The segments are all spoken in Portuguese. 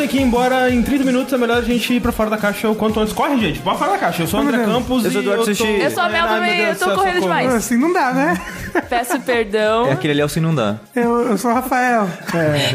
tem que ir embora em 30 minutos, é melhor a gente ir pra fora da caixa o quanto antes. Corre, gente, bora fora da caixa. Eu sou o André. Campos Eu sou e Eduardo eu tô... Sushi. Eu sou a Mel também, Deus eu tô céu, correndo socorro. demais. Assim não dá, né? Peço perdão. É aquele ali é o se não dá. Eu, eu sou o Rafael.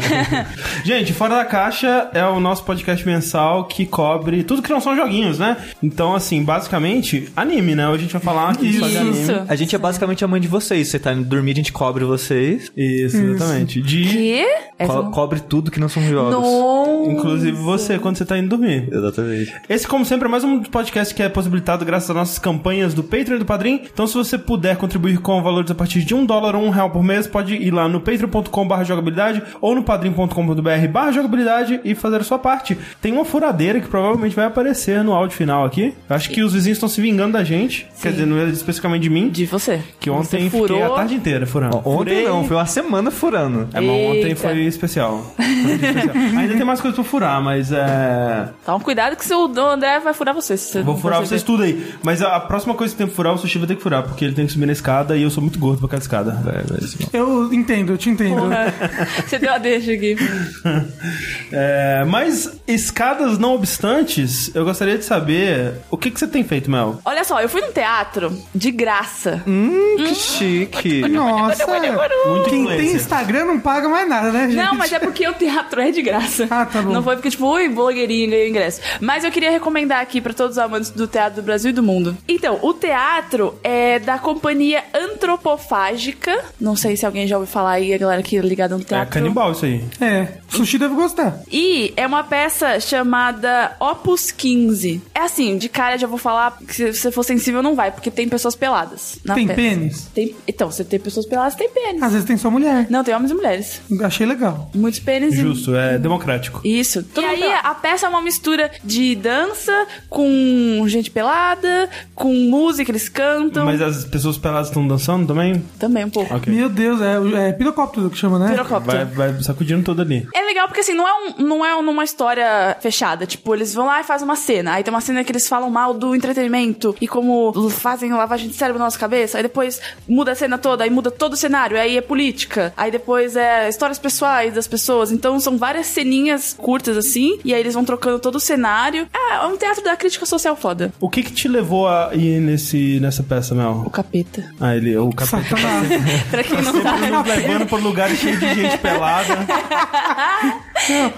Gente, Fora da Caixa é o nosso podcast mensal que cobre tudo que não são joguinhos, né? Então, assim, basicamente, anime, né? Hoje a gente vai falar aqui só de anime. Isso. A gente é basicamente a mãe de vocês. Você tá indo dormir, a gente cobre vocês. Isso, exatamente. De... Que? Essa Co- cobre tudo que não são jogos. Não. Inclusive você, quando você tá indo dormir. Exatamente. Esse, como sempre, é mais um podcast que é possibilitado graças às nossas campanhas do Patreon e do Padrim. Então, se você puder contribuir com valores a partir de um dólar ou um real por mês, pode ir lá no patreon.com jogabilidade ou no padrim.com.br barra jogabilidade e fazer a sua parte. Tem uma furadeira que provavelmente vai aparecer no áudio final aqui. Acho que os vizinhos estão se vingando da gente. Quer dizer, não é especificamente de mim. De você. Que ontem você fiquei a furou. tarde inteira furando. Ontem Furei. não, foi uma semana furando. É, mas ontem foi especial. Foi especial. Ainda tem mais coisas pra furar, mas é. Toma cuidado que se o André vai furar você. Se você Vou furar vocês tudo aí. Mas a, a próxima coisa que tem que furar, o sushi vai ter que furar, porque ele tem que subir na escada e eu sou muito gordo pra cada escada. Eu entendo, eu te entendo. Você deu a deixa aqui. É, mas, escadas não obstantes, eu gostaria de saber o que, que você tem feito, Mel? Olha só, eu fui num teatro de graça. Hum, que chique. Nossa. Muito Quem influencer. tem Instagram não paga mais nada, né, gente? Não, mas é porque o teatro é de graça. Ah, tá bom. Não foi porque, tipo, ui, blogueirinho ganhou ingresso. Mas eu queria recomendar aqui pra todos os amantes do teatro do Brasil e do mundo. Então, o teatro é da companhia Antropofágica. Não sei se alguém já ouviu falar aí, a galera que é ligada no É teatro. canibal isso aí. É, sushi deve gostar. E é uma peça chamada Opus 15. É assim, de cara já vou falar que se você for sensível não vai, porque tem pessoas peladas. Na Tem peça. pênis? Tem... Então, você tem pessoas peladas, tem pênis. Às vezes tem só mulher. Não, tem homens e mulheres. Achei legal. Muitos pênis e Justo, é democrático. Isso. E aí, a peça é uma mistura de dança com gente pelada, com música, eles cantam. Mas as pessoas peladas estão dançando também? Também um pouco. Ok. Meu Deus, é, é pirocóptero que chama, né? Pirocóptero. Vai, vai sacudindo todo ali. É legal porque assim, não é, um, não é numa história fechada. Tipo, eles vão lá e fazem uma cena. Aí tem uma cena que eles falam mal do entretenimento e como fazem lavagem de cérebro na nossa cabeça. Aí depois muda a cena toda, aí muda todo o cenário. Aí é política. Aí depois é histórias pessoais das pessoas. Então são várias ceninhas curtas assim. E aí eles vão trocando todo o cenário. É, é um teatro da crítica social foda. O que que te levou a ir nesse, nessa peça, O Mel? capeta. Ah, ele, o capeta. Pra quem não sempre sabe. nos levando por lugares cheios de gente pelada.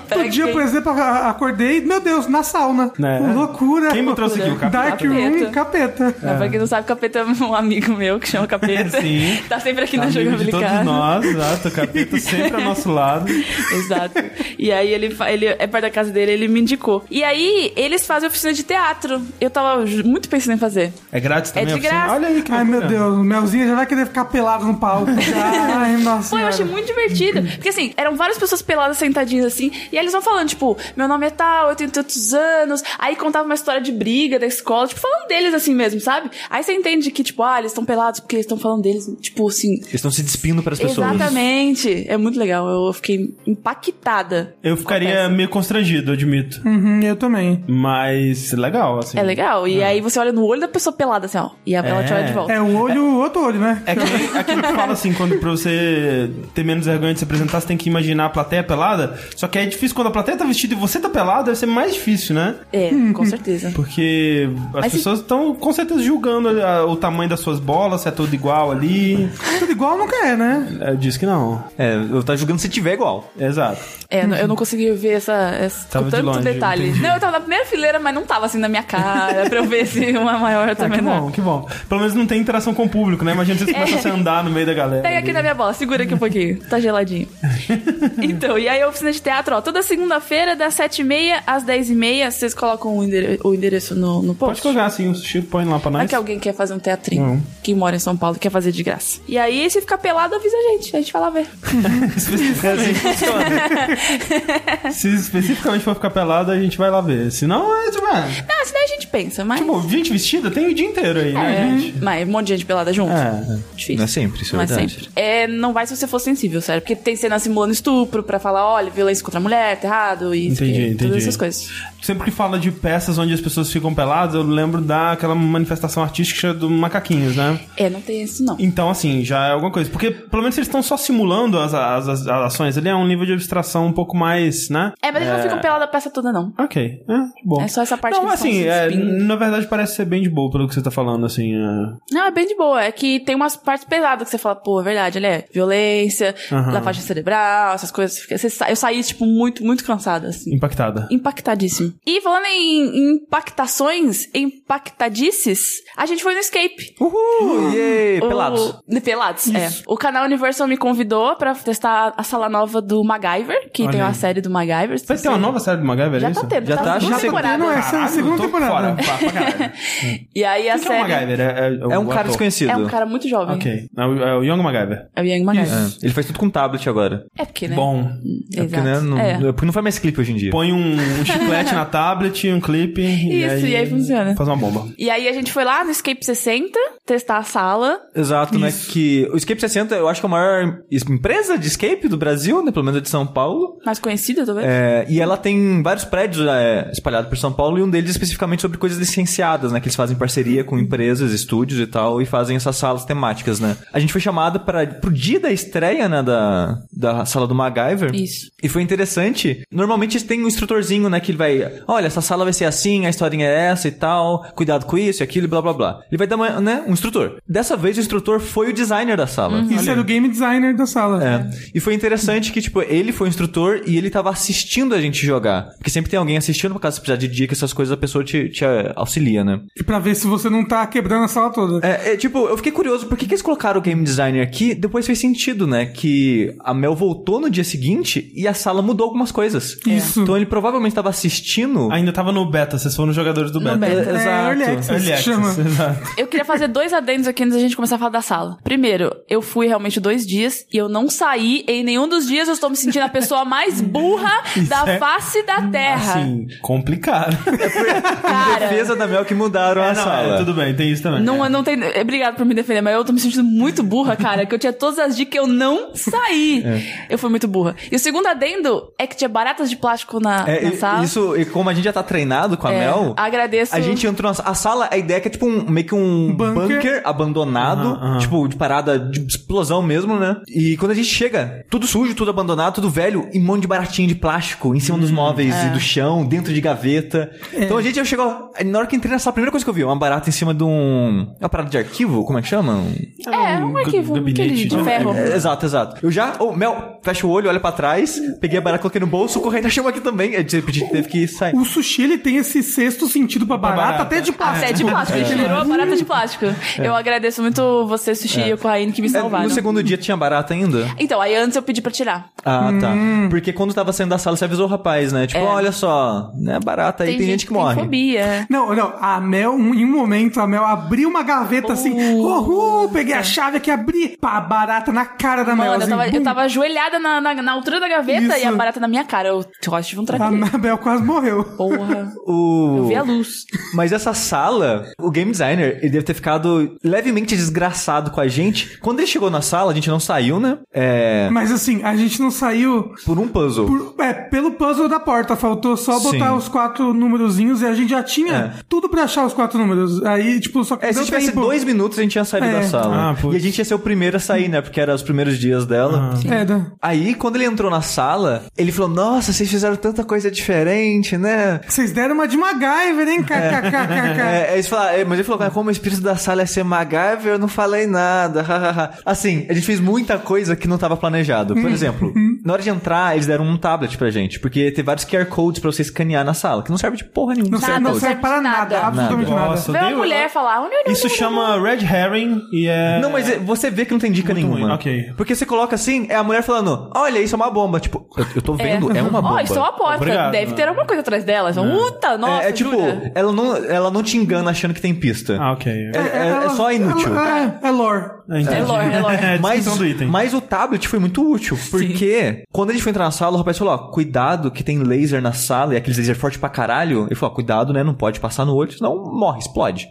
pra Outro dia, quem- por exemplo, acordei, meu Deus, na sauna. Né? Loucura. Quem me trouxe aqui? O capeta? Dark Room, capeta. Não, pra quem não sabe, Capeta é um amigo meu que chama Capeta. Sim. Tá sempre aqui na Amigo de jogabilidade. todos nós, exato. O capeta sempre ao nosso lado. Exato. E aí ele, ele é perto da casa dele, ele me indicou. E aí eles fazem oficina de teatro. Eu tava muito pensando em fazer. É grátis também? de a oficina? graça. Olha aí que Ai, meu. Deus, o Melzinho já vai querer ficar pelado no palco. Ai, nossa. Pô, eu achei muito divertido. Porque assim, eram várias pessoas peladas sentadinhas assim. E aí eles vão falando, tipo, meu nome é tal, eu tenho tantos anos. Aí contava uma história de briga da escola, tipo, falando deles assim mesmo, sabe? Aí você entende que, tipo, ah, eles estão pelados porque eles estão falando deles, tipo assim. Eles estão se despindo para as pessoas. Exatamente. É muito legal. Eu fiquei impactada. Eu a ficaria meio constrangido, eu admito. Uhum, eu também. Mas legal, assim. É legal. E aí você olha no olho da pessoa pelada, assim, ó. E ela te olha de volta. É o olho, o outro olho, né? É que aquilo que fala assim, quando pra você ter menos vergonha de se apresentar, você tem que imaginar a plateia pelada. Só que é difícil quando a plateia tá vestida e você tá pelado, deve ser mais difícil, né? É, com certeza. Porque as Mas se- pessoas estão com certeza julgando a- o tamanho das suas bolas, se é tudo igual ali. Tudo igual nunca é, né? É, diz que não. É, eu tá julgando se tiver igual. Exato. É, eu não consegui ver essa, essa Tava com de tanto longe, detalhe. entendi. Não, eu tava na primeira fileira, mas não tava assim na minha cara, pra eu ver se uma maior Ah, também que não. bom, que bom. Pelo menos não tem interação com o público, né? Imagina vocês começam a andar no meio da galera. Pega aqui na minha bola, segura aqui um pouquinho. Tá geladinho. então, e aí a oficina de teatro, ó, toda segunda-feira, das 7h30 às 10h30, vocês colocam o endere- o endereço no, no Pode post. colocar assim, o sushi põe lá pra nós. que alguém quer fazer um teatrinho, Não. que mora em São Paulo e quer fazer de graça. E aí, se ficar pelado, avisa a gente, a gente vai lá ver. Se especificamente for ficar pelado, a gente vai lá ver. Se não, é é, Ah, senão a gente pensa, mas. Tipo, gente vestida tem o dia inteiro aí, né, é, gente? mas um monte de gente pelada junto. É. Difícil. Não é sempre, isso é Não é verdade. sempre. É, não vai se você for sensível, sério. Porque tem cena simulando estupro pra falar, olha, violência contra a mulher, tá errado, e Entendi, entendi. todas essas coisas. Sempre que fala de peças onde as pessoas ficam peladas, eu lembro daquela manifestação artística do Macaquinhos, né? É, não tem isso, não. Então, assim, já é alguma coisa. Porque, pelo menos, eles estão só simulando as, as, as ações ali, é um nível de abstração um pouco mais, né? É, mas eles não ficam pelados a peça toda, não. Ok, é, boa. É só essa parte Não, que eles assim, é, na verdade parece ser bem de boa pelo que você tá falando, assim. é. Não, é bem de boa. É que tem umas partes pesadas que você fala, pô, é verdade, ele é violência, Aham. lavagem cerebral, essas coisas. Você Eu saí, tipo, muito, muito cansada, assim. Impactada. Impactadíssimo. E falando em impactações, impactadices, a gente foi no Escape. Uhul! Yay! O- Pelados. Pelados, é. O canal Universal me convidou pra testar a sala nova do MacGyver, que Olha tem uma aí. série do MacGyver. Vai ter uma nova série do MacGyver, Já é tá isso? tendo, Já tá, tá, já tá temporada. tendo, essa é a segunda temporada. Fora, pra. E aí a Quem que é o série... MacGyver? É, É o um cara ator. desconhecido. É um cara muito jovem. Ok. É o, é o Young MacGyver. É o Young MacGyver. É, Ele faz tudo com tablet agora. É porque, né? Bom. É porque, né, não, É. é porque não faz mais clipe hoje em dia. Põe um, um chiclete na tablet, um clipe. e Isso, aí, e aí funciona. Faz uma bomba. E aí a gente foi lá no Escape 60 testar a sala. Exato, né? Que o Escape 60, eu acho que é a maior empresa de escape do Brasil, né? Pelo menos a de São Paulo. Mais conhecida, talvez. É, e ela tem vários prédios é, espalhados por São Paulo e um deles especificamente sobre coisas licenciadas, né? Que eles fazem parceria com empresas, estúdios e tal, e fazem essas salas temáticas, né? A gente foi chamado para pro dia da estreia, né? Da, da sala do MacGyver. Isso. E foi interessante. Normalmente tem um instrutorzinho, né? Que ele vai. Olha, essa sala vai ser assim, a historinha é essa e tal. Cuidado com isso e aquilo e blá blá blá. Ele vai dar uma, né, um instrutor. Dessa vez o instrutor foi o designer da sala. Isso era o game designer da sala. É. E foi interessante que, tipo, ele foi o instrutor e ele tava assistindo a gente jogar. Porque sempre tem alguém assistindo, por causa se precisar de dica, essas coisas, a pessoa te, te eh, auxilia, né? E pra ver se você não tá quebrando a sala toda. É, é, tipo, eu fiquei curioso, por que, que eles colocaram o game designer aqui? Depois fez sentido, né? Que a Mel voltou no dia seguinte e a sala mudou algumas coisas. Isso. Então ele provavelmente tava assistindo. Ainda tava no beta, vocês foram jogadores do beta. beta. É, É, Early Access Early Access, chama. exato. Eu queria fazer dois adendos aqui antes da gente começar a falar da sala. Primeiro, eu fui realmente dois dias e eu não saí. Em nenhum dos dias eu estou me sentindo a pessoa mais burra da é- face da terra. Assim, complicado. Em Cara, defesa da Mel que mudaram É, a não, sala. é, tudo bem, tem isso também. Não, é. não tem. é, Obrigado por me defender, mas eu tô me sentindo muito burra, cara. Que eu tinha todas as dicas e eu não saí. Eu fui muito burra. E o segundo adendo é que tinha baratas de plástico na, É, na sala. isso, e como a gente já tá treinado com a É, Mel, agradeço. A gente entrou na a sala, a ideia é que é tipo um, meio que um Bunker. bunker, abandonado, tipo de parada de explosão mesmo, né? E quando a gente chega, tudo sujo, tudo abandonado, tudo velho, e um monte de baratinho de plástico em cima Hum, dos móveis é. e do chão, dentro de gaveta. Então a gente chegou, na hora que entrei na sala, a primeira coisa que eu vi, uma barata em cima de um, uma parada de arquivo, como é que chama? Um- É, um arquivo, gabinete, de né? ferro. é, exato, exato. Eu já, oh, Mel, fecha o olho, olha pra trás, peguei a barata, coloquei no bolso, correndo, achamos aqui também. A gente teve que sair. O sushi, ele tem esse sexto sentido pra barata, barata. até de plástico. Até de plástico, a gente virou a barata de plástico. Eu agradeço muito você, Sushi e o Corraine, que me É, salvaram. no segundo dia tinha barata ainda? Então, aí antes eu pedi pra tirar. Ah, tá. Porque quando tava saindo da sala, você avisou o rapaz, né? Tipo, É. olha só, né? Barata aí, tem, gente que morre. Tem fobia. Não, não, a Mel, em um momento, a Mel abriu uma gaveta assim, uhul, peguei a chave aqui, abri, pá, barata na cara da Mel. Mano, eu assim, tava, eu bum. tava ajoelhada na, na, na altura da gaveta Isso. e a barata na minha cara. Eu quase tive um A traqueio. Mel quase morreu. Porra. O... Eu vi a luz. Mas essa sala, o game designer, ele deve ter ficado levemente desgraçado com a gente. Quando ele chegou na sala, a gente não saiu, né? É. Mas assim, a gente não saiu Por um puzzle. por- é, pelo puzzle da porta. Faltou só botar Sim. os quatro númerozinhos e a gente já tinha tudo pra achar os quatro números. Aí, tipo, só que É, se deu tivesse tempo. dois minutos, a gente tinha saído É. da sala. Ah, putz. e a gente ia ser o primeiro a sair, né? Porque era os primeiros dias dela. É, da- Aí, quando ele entrou na sala, ele falou: Nossa, vocês fizeram tanta coisa diferente, né? Vocês deram uma de MacGyver, hein? KKKKK. É, é, eles falaram, é, mas ele falou, "Ah, como o espírito da sala é ser MacGyver, eu não falei nada. hahaha." assim, a gente fez muita coisa que não estava planejado. Por exemplo, na hora de entrar, eles deram um tablet pra gente, porque tem vários QR codes pra você escanear na sala, que não serve de porra nenhuma. Não, serve, não não serve para nada, nada. absolutamente nada. Nossa, Vê uma mulher falar. "Uni, uni, Isso chama Red Herring e é. Não, mas é- você vê que não tem dica Muito nenhuma. ruim, ok. Porque você coloca assim, é a mulher falando, olha, isso é uma bomba. Tipo, eu, eu tô vendo, é, uma bomba. Ó, isso é uma porta. Obrigado. Deve ter alguma coisa atrás dela. Só, Puta, nossa, é, é tipo, jura? ela não, ela não te engana achando que tem pista. Ah, ok. É, é- é só inútil. É, é lore. entendi. É lore, é lore. É, Mas, descrição do item. mas o tablet foi muito útil, porque quando a gente foi entrar na sala, o rapaz falou, ó, cuidado que tem laser na sala, e aqueles laser forte pra caralho. Ele falou, ó, cuidado, né, não pode passar no olho, senão morre, explode.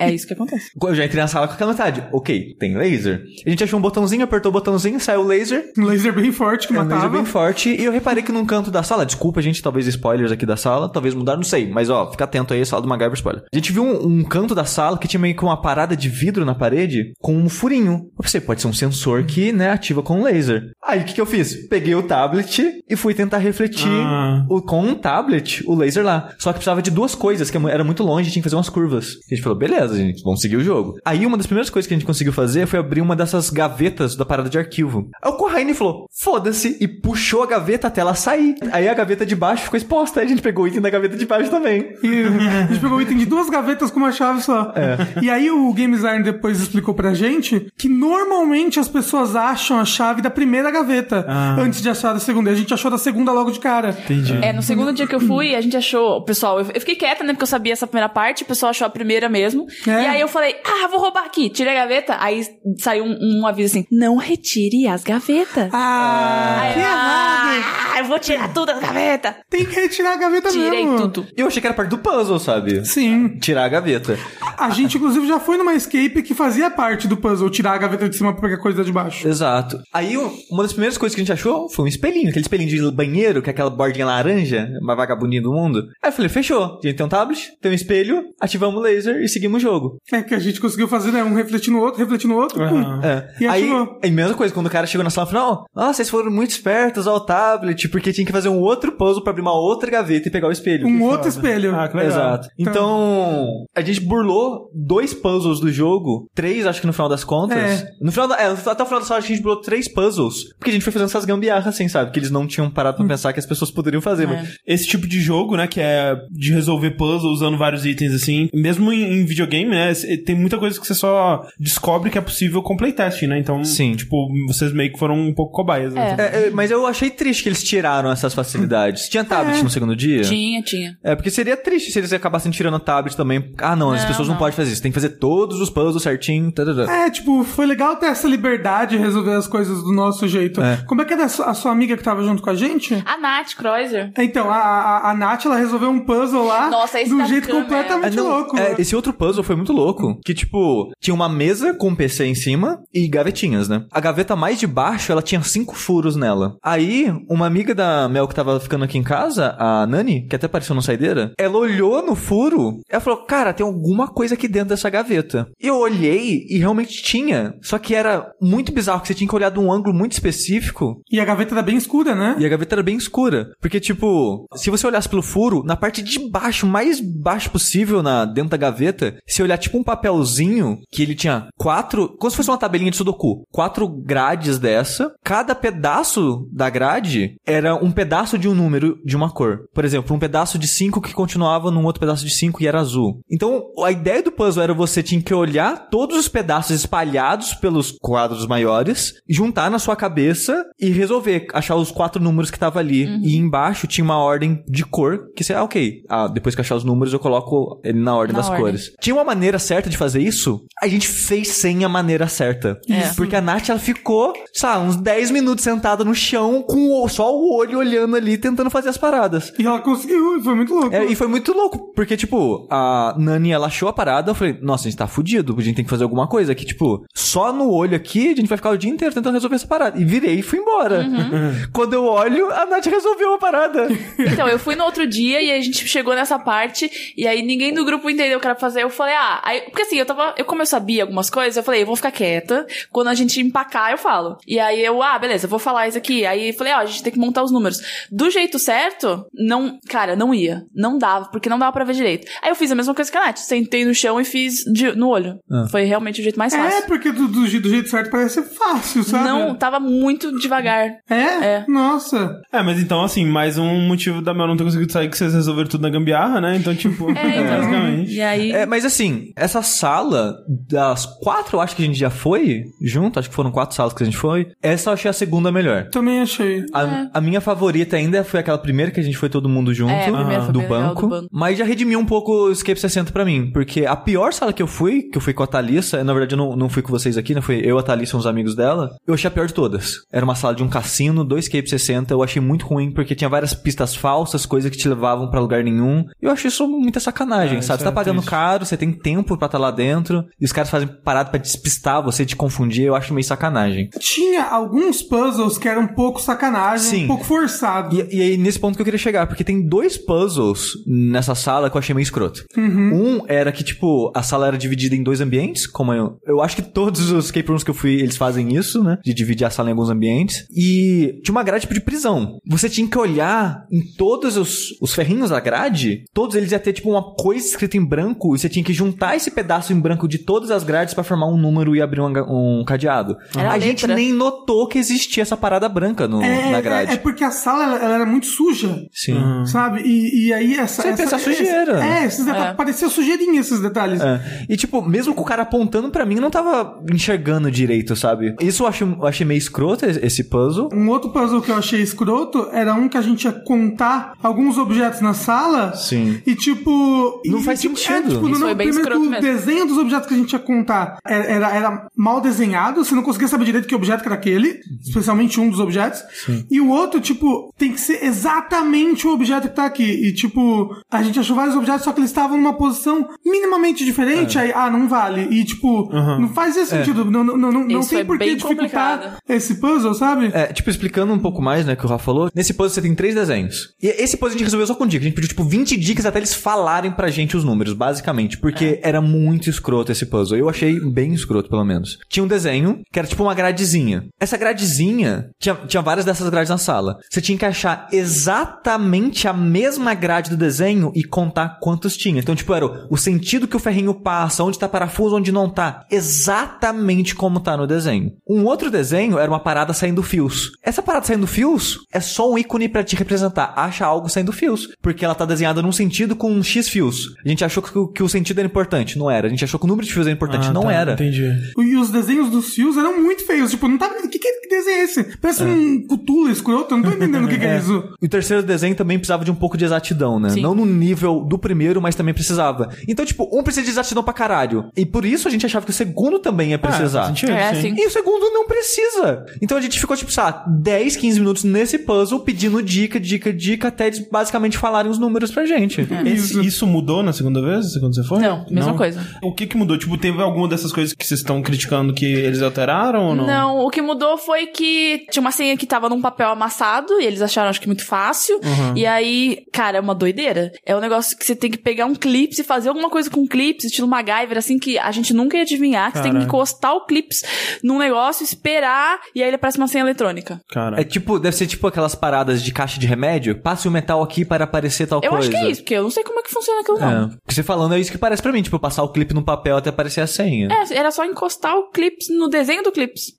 É isso que acontece. Eu já entrei na sala com aquela metade. Ok, tem laser. A gente achou um botãozinho, apertou o botãozinho, saiu o laser. Um laser bem forte que É um laser matava. bem forte. E eu reparei que num canto da sala, desculpa, gente, talvez spoilers aqui da sala, talvez mudar, não sei. Mas ó, fica atento aí, sala do MacGyver spoiler. A gente viu um, um canto da sala que tinha meio que uma parada de vidro na parede com um furinho. Eu pensei, pode ser um sensor que, né, ativa com laser. Aí o que, que eu fiz? Peguei o tablet e fui tentar refletir Ah. o, com um tablet o laser lá. Só que precisava de duas coisas, que era muito longe, tinha que fazer umas curvas. A gente falou, beleza, gente, vamos seguir o jogo. Aí uma das primeiras coisas que a gente conseguiu fazer foi abrir uma dessas gavetas da parada de arquivo. Aí o Corraine falou, foda-se, e puxou a gaveta até ela sair. Aí a gaveta de baixo ficou exposta, aí a gente pegou o item da gaveta de baixo também. E a gente pegou o item de duas gavetas com uma chave só. É. E aí o Game Design depois explicou pra gente que normalmente as pessoas acham a chave da primeira gaveta Ah. antes de achar da segunda. E a gente achou da segunda logo de cara. Entendi. É, no segundo dia que eu fui, a gente achou. Pessoal, eu, eu fiquei quieta, né? Porque eu sabia essa primeira parte, o pessoal achou a primeira mesmo. É. E aí eu falei, ah, vou roubar aqui. Tirei a gaveta. Aí saiu um, um aviso assim: não retire as gavetas. Ah, Aí que eu, errado! ah, eu vou tirar tudo das gavetas. Tem que retirar a gaveta Tirei mesmo. tudo. E eu achei que era parte do puzzle, sabe? Sim. Tirar a gaveta. A gente, inclusive, já foi numa escape que fazia parte do puzzle, tirar a gaveta de cima pra pegar coisa de baixo. Exato. Aí um- uma das primeiras coisas que a gente achou foi um espelhinho, aquele espelhinho de banheiro, que é aquela bordinha laranja, mais vagabundinha do mundo. Aí eu falei, fechou. A gente tem um tablet, tem um espelho, ativamos o laser e seguimos o jogo. É que a gente conseguiu fazer, né? Um refletir no outro, refletir no outro. Pum. É. E aí, aí, mesma coisa, quando o cara chegou na sala, falou, não, nossa, vocês foram muito espertos ao tablet, porque tinha que fazer um outro puzzle pra abrir uma outra gaveta e pegar o espelho. Um outro espelho. Ah, que legal. Exato. Então, a gente burlou dois puzzles do jogo, três, acho que no final das contas. É. No final da, é, até o final da sala, a gente burlou três puzzles, porque a gente foi fazendo essas gambiarras, assim, sabe? Que eles não tinham parado pra pensar que as pessoas poderiam fazer. mas- Esse tipo de jogo, né, que é de resolver puzzle usando vários itens assim, mesmo em, em videogame, né, tem muita coisa que você só descobre que é possível com playtest, né? Então, Sim. tipo, vocês meio que foram um pouco cobaias. Né? É. É, é, mas eu achei triste que eles tiraram essas facilidades. Tinha tablet no segundo dia? Tinha, tinha. É, porque seria triste se eles acabassem tirando a tablet também. Ah, não, as pessoas não, não. podem fazer isso. Tem que fazer todos os puzzles certinho. tarará. É, tipo, foi legal ter essa liberdade de resolver as coisas do nosso jeito. É. Como é que era a sua, amiga que tava junto com a gente? A Nath Kreuzer. Então, a, a, a Nath, ela resolveu um puzzle lá Nossa, esse de um da jeito câmera. completamente É, não, louco. é, esse outro puzzle foi muito louco. Que, tipo, tinha uma mesa com um PC em cima e gavetinhas, né? A gaveta mais de baixo, ela tinha cinco furos nela. Aí, uma amiga da Mel que tava ficando aqui em casa, a Nani, que até apareceu no Saideira, ela olhou no furo, ela falou, cara, tem alguma coisa aqui dentro dessa gaveta. Eu olhei e realmente tinha. Só que era muito bizarro, que você tinha que olhar de um ângulo muito específico E a gaveta era bem escura, né? e a gaveta era bem escura. Porque, tipo, se você olhasse pelo furo, na parte de baixo, mais baixo possível, na, dentro da gaveta, se olhar tipo um papelzinho, que ele tinha quatro. Como se fosse uma tabelinha de Sudoku. Quatro grades dessa. Cada pedaço da grade era um pedaço de um número de uma cor. Por exemplo, um pedaço de cinco que continuava num outro pedaço de cinco e era azul. Então, a ideia do puzzle era você tinha que olhar todos os pedaços espalhados pelos quadros maiores, juntar na sua cabeça e resolver, achar os quatro números que tava ali. E embaixo tinha uma ordem de cor, que você, ah, ok. Ah, depois que achar os números, eu coloco ele na ordem Na das ordem. cores. Tinha uma maneira certa de fazer isso? A gente fez sem a maneira certa. É. Porque a Nath, ela ficou, sabe, uns 10 minutos sentada no chão, com o- só o olho olhando ali, tentando fazer as paradas. E ela conseguiu, foi muito louco. É, e foi muito louco, porque, tipo, a Nani, ela achou a parada, eu falei, nossa, a gente tá fudido, a gente tem que fazer alguma coisa que, tipo, só no olho aqui, a gente vai ficar o dia inteiro tentando resolver essa parada. E virei e fui embora. Quando eu olho, a Nath resolveu a parada. Então, eu fui no outro dia e a gente chegou nessa parte e aí ninguém do grupo entendeu o que era pra fazer. Eu falei, ah, aí, porque assim, eu tava, eu como eu sabia algumas coisas, eu falei, eu vou ficar quieta. Quando a gente empacar, eu falo. E aí eu, ah, beleza, eu vou falar isso aqui. Aí eu falei, ó, a gente tem que montar os números. Do jeito certo, não, cara, não ia. Não dava, porque não dava pra ver direito. Aí eu fiz a mesma coisa que a Nath. Sentei no chão e fiz de- no olho. Ah. Foi realmente o jeito mais É, fácil. porque do, do, do jeito certo parece ser fácil, sabe? Não, tava muito devagar. É? É. Nossa. É, mas então, assim, mais um motivo da Mel não ter conseguido sair que vocês resolveram tudo na gambiarra, né? Então, tipo, É, então. basicamente. E aí. É, mas assim, essa sala, das quatro eu acho que a gente já foi junto, acho que foram quatro salas que a gente foi, essa eu achei a segunda melhor. Também achei. A, a minha favorita ainda foi aquela primeira que a gente foi todo mundo junto, É, do, banco, do banco. Mas já redimiu um pouco o Escape 60 pra mim, porque a pior sala que eu fui, que eu fui com a Thalissa, na verdade eu não, não fui com vocês aqui, né? Foi eu, a Thalissa e uns amigos dela, eu achei a pior de todas. Era uma sala de um cassino, dois Escape 60, eu achei muito ruim, porque tinha várias pistas falsas, coisas que te levavam pra lugar nenhum. Eu achei isso muita sacanagem, É, sabe? Você tá é pagando triste. Caro, você tem tempo pra estar lá dentro, e os caras fazem parada pra despistar você, te confundir, eu acho meio sacanagem. Tinha alguns puzzles que eram um pouco sacanagem, Sim. um pouco forçado. E, e aí, nesse ponto que eu queria chegar, porque tem dois puzzles nessa sala que eu achei meio escroto. Um era que, tipo, a sala era dividida em dois ambientes, como eu. Eu acho que todos os escape rooms que eu fui, eles fazem isso, né? De dividir a sala em alguns ambientes. E tinha uma grade tipo de prisão. Você tinha que olhar em todos os, os ferrinhos da grade, todos eles iam ter, tipo, uma coisa escrita em branco, e você tinha que juntar esse pedaço em branco de todas as grades pra formar um número e abrir um, um cadeado. Era a a gente letra. nem notou que existia essa parada branca no, É, na é, grade. é porque a sala ela, ela era muito suja. Sim. Sabe? E, e aí essa. Você essa, pensa sujeira. esse- é, esses detalhes. É. Parecia sujeirinha esses detalhes. É. E, tipo, mesmo com o cara apontando pra mim, eu não tava enxergando direito, sabe? Isso eu achei, eu achei meio escroto, esse puzzle. Um outro puzzle que eu achei escroto era um que a gente ia contar alguns objetos na sala. Sim. E tipo. Não e, faz tipo, sentido. É, tipo, Isso no, primeiro o desenho dos objetos que a gente ia contar era, era, mal desenhado, você não conseguia saber direito que objeto era aquele, especialmente um dos objetos. E o outro, tipo, tem que ser exatamente o objeto que tá aqui. E tipo, a gente achou vários objetos, só que eles estavam numa posição minimamente diferente, aí, ah, não vale. E tipo, não faz esse sentido. Não, não, não, não Isso tem foi por que dificultar complicado. esse puzzle, sabe? É, tipo, explicando um pouco mais, né, que o Rafa falou. Nesse puzzle você tem três desenhos. E esse puzzle a gente resolveu só com dicas. A gente pediu, tipo, 20 dicas até eles falarem pra gente os números, basicamente. Porque era muito escroto esse puzzle. Eu achei bem escroto, pelo menos. Tinha um desenho que era tipo uma gradezinha. Essa gradezinha, tinha, tinha várias dessas grades na sala. Você tinha que achar exatamente a mesma grade do desenho e contar quantos tinha. Então, tipo, era o, o sentido que o ferrinho passa, onde tá parafuso, onde não tá. Exatamente como tá no desenho. Um outro desenho era uma parada saindo fios. Essa parada saindo fios é só um ícone pra te representar. Acha algo saindo fios. Porque ela tá desenhada num sentido com X fios. A gente achou que, o- que o sentido era importante. Não era. A gente achou que o número de fios era importante. Ah, não tá, era. Entendi. E os desenhos dos fios eram muito feios. Tipo, não tava. Que, que, que desenho é esse? Parece um cutula escroto. Eu não tô entendendo o que, que é isso. E o terceiro desenho também precisava de um pouco de exatidão, né? Sim. Não no nível do primeiro, mas também precisava. Então, tipo, um precisa de exatidão pra caralho. E por isso a gente achava que o segundo também ia precisar. Ah, faz sentido, É, sim. sim. E o segundo não precisa. Então a gente ficou, tipo, sei lá, 10, 15 minutos nesse puzzle pedindo dica, dica, dica, até eles basicamente falarem os números pra gente. Esse- isso mudou na segunda vez, quando você foi? Não, mesma coisa. O que que mudou? Tipo, teve alguma dessas coisas que vocês estão criticando que eles alteraram ou não? Não, o que mudou foi que tinha uma senha que tava num papel amassado e eles acharam, acho que, muito fácil. Uhum. E aí, cara, é uma doideira. É um negócio que você tem que pegar um clips e fazer alguma coisa com clips, estilo MacGyver, assim, que a gente nunca ia adivinhar. Que você tem que encostar o clips num negócio, esperar, e aí ele parece uma senha eletrônica. Cara. É tipo, deve ser tipo aquelas paradas de caixa de remédio. Passe o metal aqui para aparecer tal Eu coisa. acho que é isso, porque eu não sei como é que funciona aquilo, não. É. Porque você falando é isso que parece pra mim, tipo, passar o clipe no papel até aparecer a senha. É, era só encostar o clips no desenho do clips.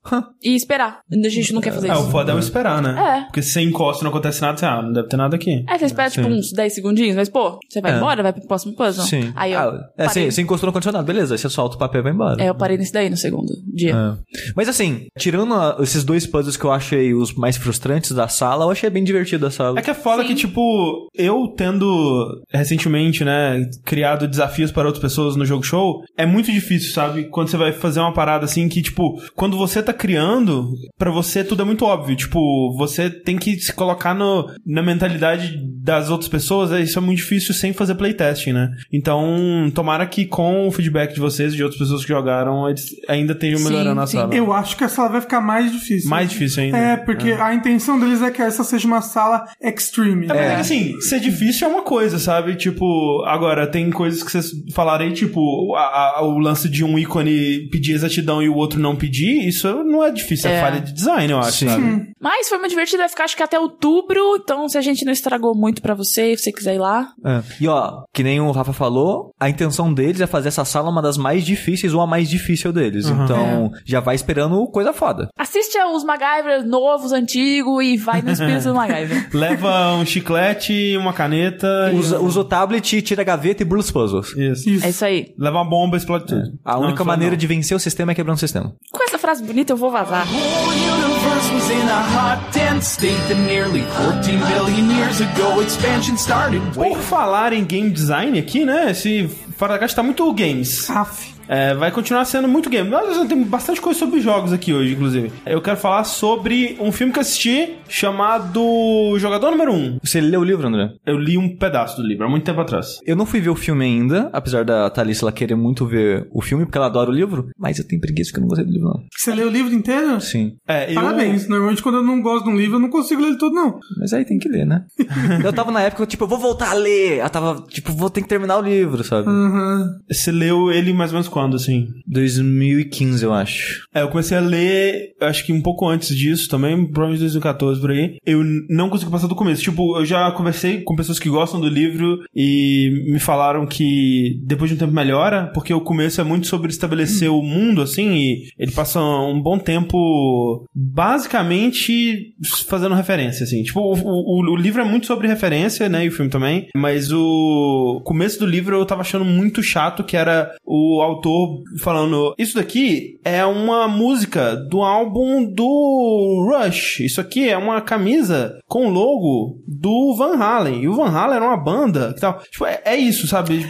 e esperar. A gente não quer fazer É, o isso. foda é o esperar, né? É. Porque se você encosta e não acontece nada, você, ah, não deve ter nada aqui. É, você espera, tipo, uns 10 segundinhos, mas, pô, você vai É. embora, vai pro próximo puzzle. Sim. Aí eu. Ah, é, parei. você, você encostou no condicionado, beleza. Aí você solta o papel e vai embora. É, eu parei nesse daí no segundo dia. É. Mas assim, tirando a- esses dois puzzles que eu achei os mais frustrantes da sala, eu achei bem divertido a sala. É que é foda Sim. que, tipo, eu tendo recentemente, né, criado desafios para outras pessoas no jogo show, é muito difícil, sabe? Quando você vai fazer uma parada assim que, tipo, quando você tá criando, pra você tudo é muito óbvio. Tipo, você tem que se colocar no, na mentalidade das outras pessoas, é, isso é muito difícil sem fazer playtesting, né? Então, tomara que com o feedback de vocês e de outras pessoas que jogaram, eles ainda estejam Sim, melhorando a sim. sala. Eu acho que a sala vai ficar mais difícil. Mais difícil ainda. É, porque a intenção deles é que essa seja uma sala extreme. É, mas é que assim, ser difícil é uma coisa, sabe? Tipo, agora, tem coisas que vocês falaram aí, tipo, a- a- o lance de um ícone pedir exatidão e o outro não pedir, isso não é difícil, é, É. falha de design, eu acho, Sim. sabe? Mas foi muito divertido, vai ficar acho que até outubro. Então, se a gente não estragou muito pra você e você quiser ir lá. É. E ó, que nem o Rafa falou, a intenção deles é fazer essa sala uma das mais difíceis ou a mais difícil deles. Então, já vai esperando coisa foda. Assiste deixa os MacGyver novos, antigos e vai no espírito do MacGyver. Leva um chiclete, uma caneta. Usa, usa o tablet, tira a gaveta e burla os puzzles. E... Isso. Isso. É isso aí. Leva uma bomba e explode tudo. A Não, única maneira não. de vencer o sistema é quebrando o sistema. Com essa frase bonita eu vou vazar. whole universe was in a hot, dense state that nearly 14 billion years ago expansion started. Por falar em game design aqui, né? Esse Fora da Caixa tá muito games. Aff. É, vai continuar sendo muito game. Olha, tem bastante coisa sobre jogos aqui hoje, inclusive. Eu quero falar sobre um filme que eu assisti chamado Jogador Número 1. Você leu o livro, André? Eu li um pedaço do livro há muito tempo atrás. Eu não fui ver o filme ainda, apesar da Thalissa ela querer muito ver o filme, porque ela adora o livro, mas eu tenho preguiça porque eu não gostei do livro, não. Você leu o livro inteiro? Sim. É, eu... Parabéns. Normalmente quando eu não gosto de um livro, eu não consigo ler ele todo, não. Mas aí tem que ler, né? eu tava na época, tipo, eu vou voltar a ler. Eu tava, tipo, vou ter que terminar o livro, sabe? Aham. Você leu ele mais ou menos quando, assim? 2015, eu acho. É, eu comecei a ler, acho que um pouco antes disso também, provavelmente 2014 por aí. Eu não consegui passar do começo. Tipo, eu já conversei com pessoas que gostam do livro e me falaram que depois de um tempo melhora, porque o começo é muito sobre estabelecer o mundo, assim, e ele passa um bom tempo basicamente fazendo referência, assim. Tipo, o, o, o livro é muito sobre referência, né, e o filme também, mas o começo do livro eu tava achando muito chato, que era o autor falando, isso daqui é uma música do álbum do Rush, isso aqui é uma camisa com o logo do Van Halen, e o Van Halen era uma banda, que tal. Tipo, é, é isso, sabe?